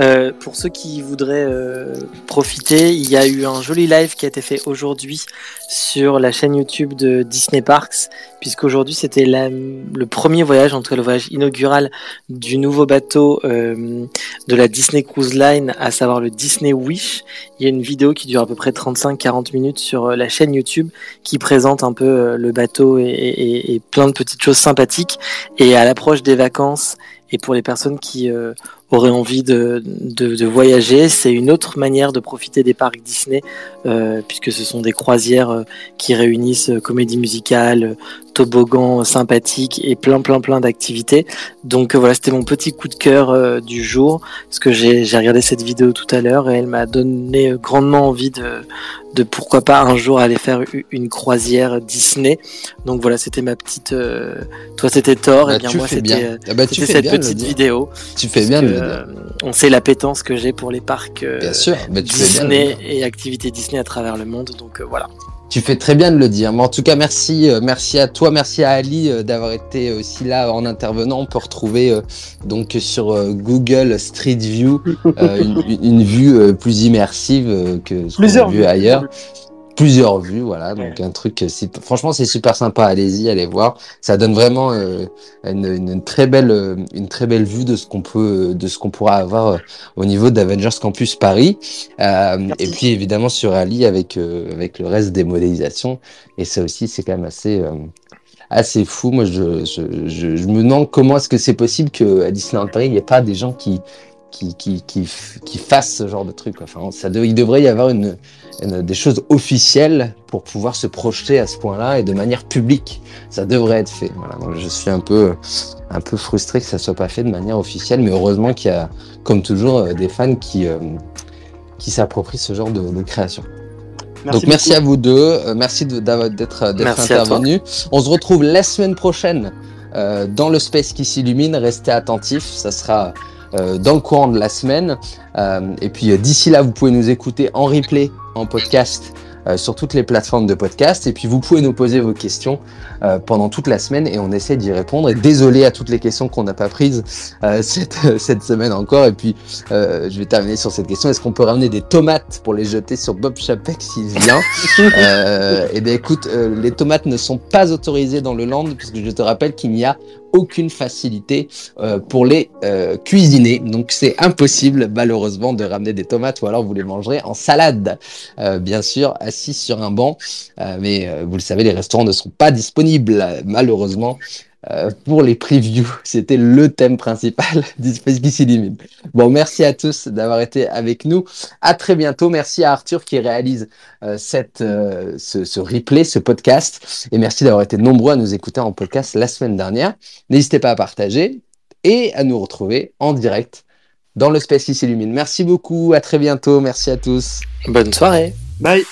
Euh, pour ceux qui voudraient euh, profiter, il y a eu un joli live qui a été fait aujourd'hui sur la chaîne YouTube de Disney Parks, puisqu'aujourd'hui c'était le premier voyage, en tout cas le voyage inaugural du nouveau bateau de la Disney Cruise Line, à savoir le Disney Wish. Il y a une vidéo qui dure à peu près 35-40 minutes sur la chaîne YouTube qui présente un peu euh, le bateau et, plein de petites choses sympathiques. Et à l'approche des vacances et pour les personnes qui euh, auraient envie de, de, voyager, c'est une autre manière de profiter des parcs Disney, euh, puisque ce sont des croisières qui réunissent comédie musicale, toboggan sympathique et plein plein plein d'activités. Donc voilà, c'était mon petit coup de cœur du jour, parce que j'ai regardé cette vidéo tout à l'heure et elle m'a donné grandement envie de, de pourquoi pas un jour aller faire une croisière Disney. Donc voilà, c'était ma petite. Euh, toi, c'était Thor, et bien moi, c'était euh, ah bah, cette petite vidéo. Tu fais bien. Euh, on sait l'appétence que j'ai pour les parcs bien sûr, Disney et activités Disney à travers le monde. Donc voilà. Tu fais très bien de le dire. Mais en tout cas, merci, euh, merci à toi, merci à Ali euh, d'avoir été aussi là en intervenant. On peut retrouver euh, donc sur Google Street View [laughs] une, vue plus immersive que ce qu'on a vu ailleurs. Plusieurs vues, voilà. Donc un truc, franchement, c'est super sympa. Allez-y, allez voir. Ça donne vraiment une, une, très belle, une très belle vue de ce qu'on peut, de ce qu'on pourra avoir au niveau d'Avengers Campus Paris. et puis évidemment sur Ali avec avec le reste des modélisations. Et ça aussi, c'est quand même assez assez fou. Moi, je, je, je, je me demande comment est-ce que c'est possible qu'à Disneyland Paris, il n'y ait pas des gens qui, qui, qui, qui, qui fassent ce genre de truc. Enfin, ça il devrait y avoir une, des choses officielles pour pouvoir se projeter à ce point-là et de manière publique. Ça devrait être fait. Voilà. Donc, je suis un peu, un peu frustré que ça soit pas fait de manière officielle, mais heureusement qu'il y a, comme toujours, euh, des fans qui, euh, qui s'approprient ce genre de, de création. Merci Donc merci à vous deux, euh, merci d'être intervenu. On se retrouve la semaine prochaine euh, dans le space qui s'illumine. Restez attentifs, ça sera euh, dans le courant de la semaine. et puis d'ici là, vous pouvez nous écouter en replay, en podcast euh, sur toutes les plateformes de podcast. Et puis vous pouvez nous poser vos questions euh, pendant toute la semaine et on essaie d'y répondre. Et désolé à toutes les questions qu'on n'a pas prises euh, [laughs] cette, cette semaine encore. Et puis je vais terminer sur cette question. Est-ce qu'on peut ramener des tomates pour les jeter sur Bob Chapek s'il vient [laughs] Et eh bien écoute, les tomates ne sont pas autorisées dans le land puisque je te rappelle qu'il n'y a aucune facilité euh, pour les euh, cuisiner. Donc c'est impossible malheureusement de ramener des tomates ou alors vous les mangerez en salade, euh, bien sûr, assis sur un banc. mais vous le savez, les restaurants ne sont pas disponibles malheureusement euh, pour les previews. [laughs] C'était le thème principal d'Espace qui s'illumine. Bon, merci à tous d'avoir été avec nous. À très bientôt. Merci à Arthur qui réalise euh, cette, euh, ce, ce, replay, ce podcast. Et merci d'avoir été nombreux à nous écouter en podcast la semaine dernière. N'hésitez pas à partager et à nous retrouver en direct dans le Space qui s'illumine. Merci beaucoup. À très bientôt. Merci à tous. Bonne soirée. Bye.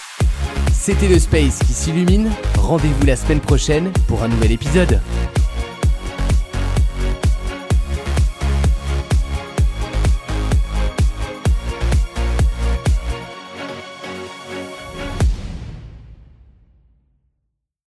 C'était le Space qui s'illumine. Rendez-vous la semaine prochaine pour un nouvel épisode.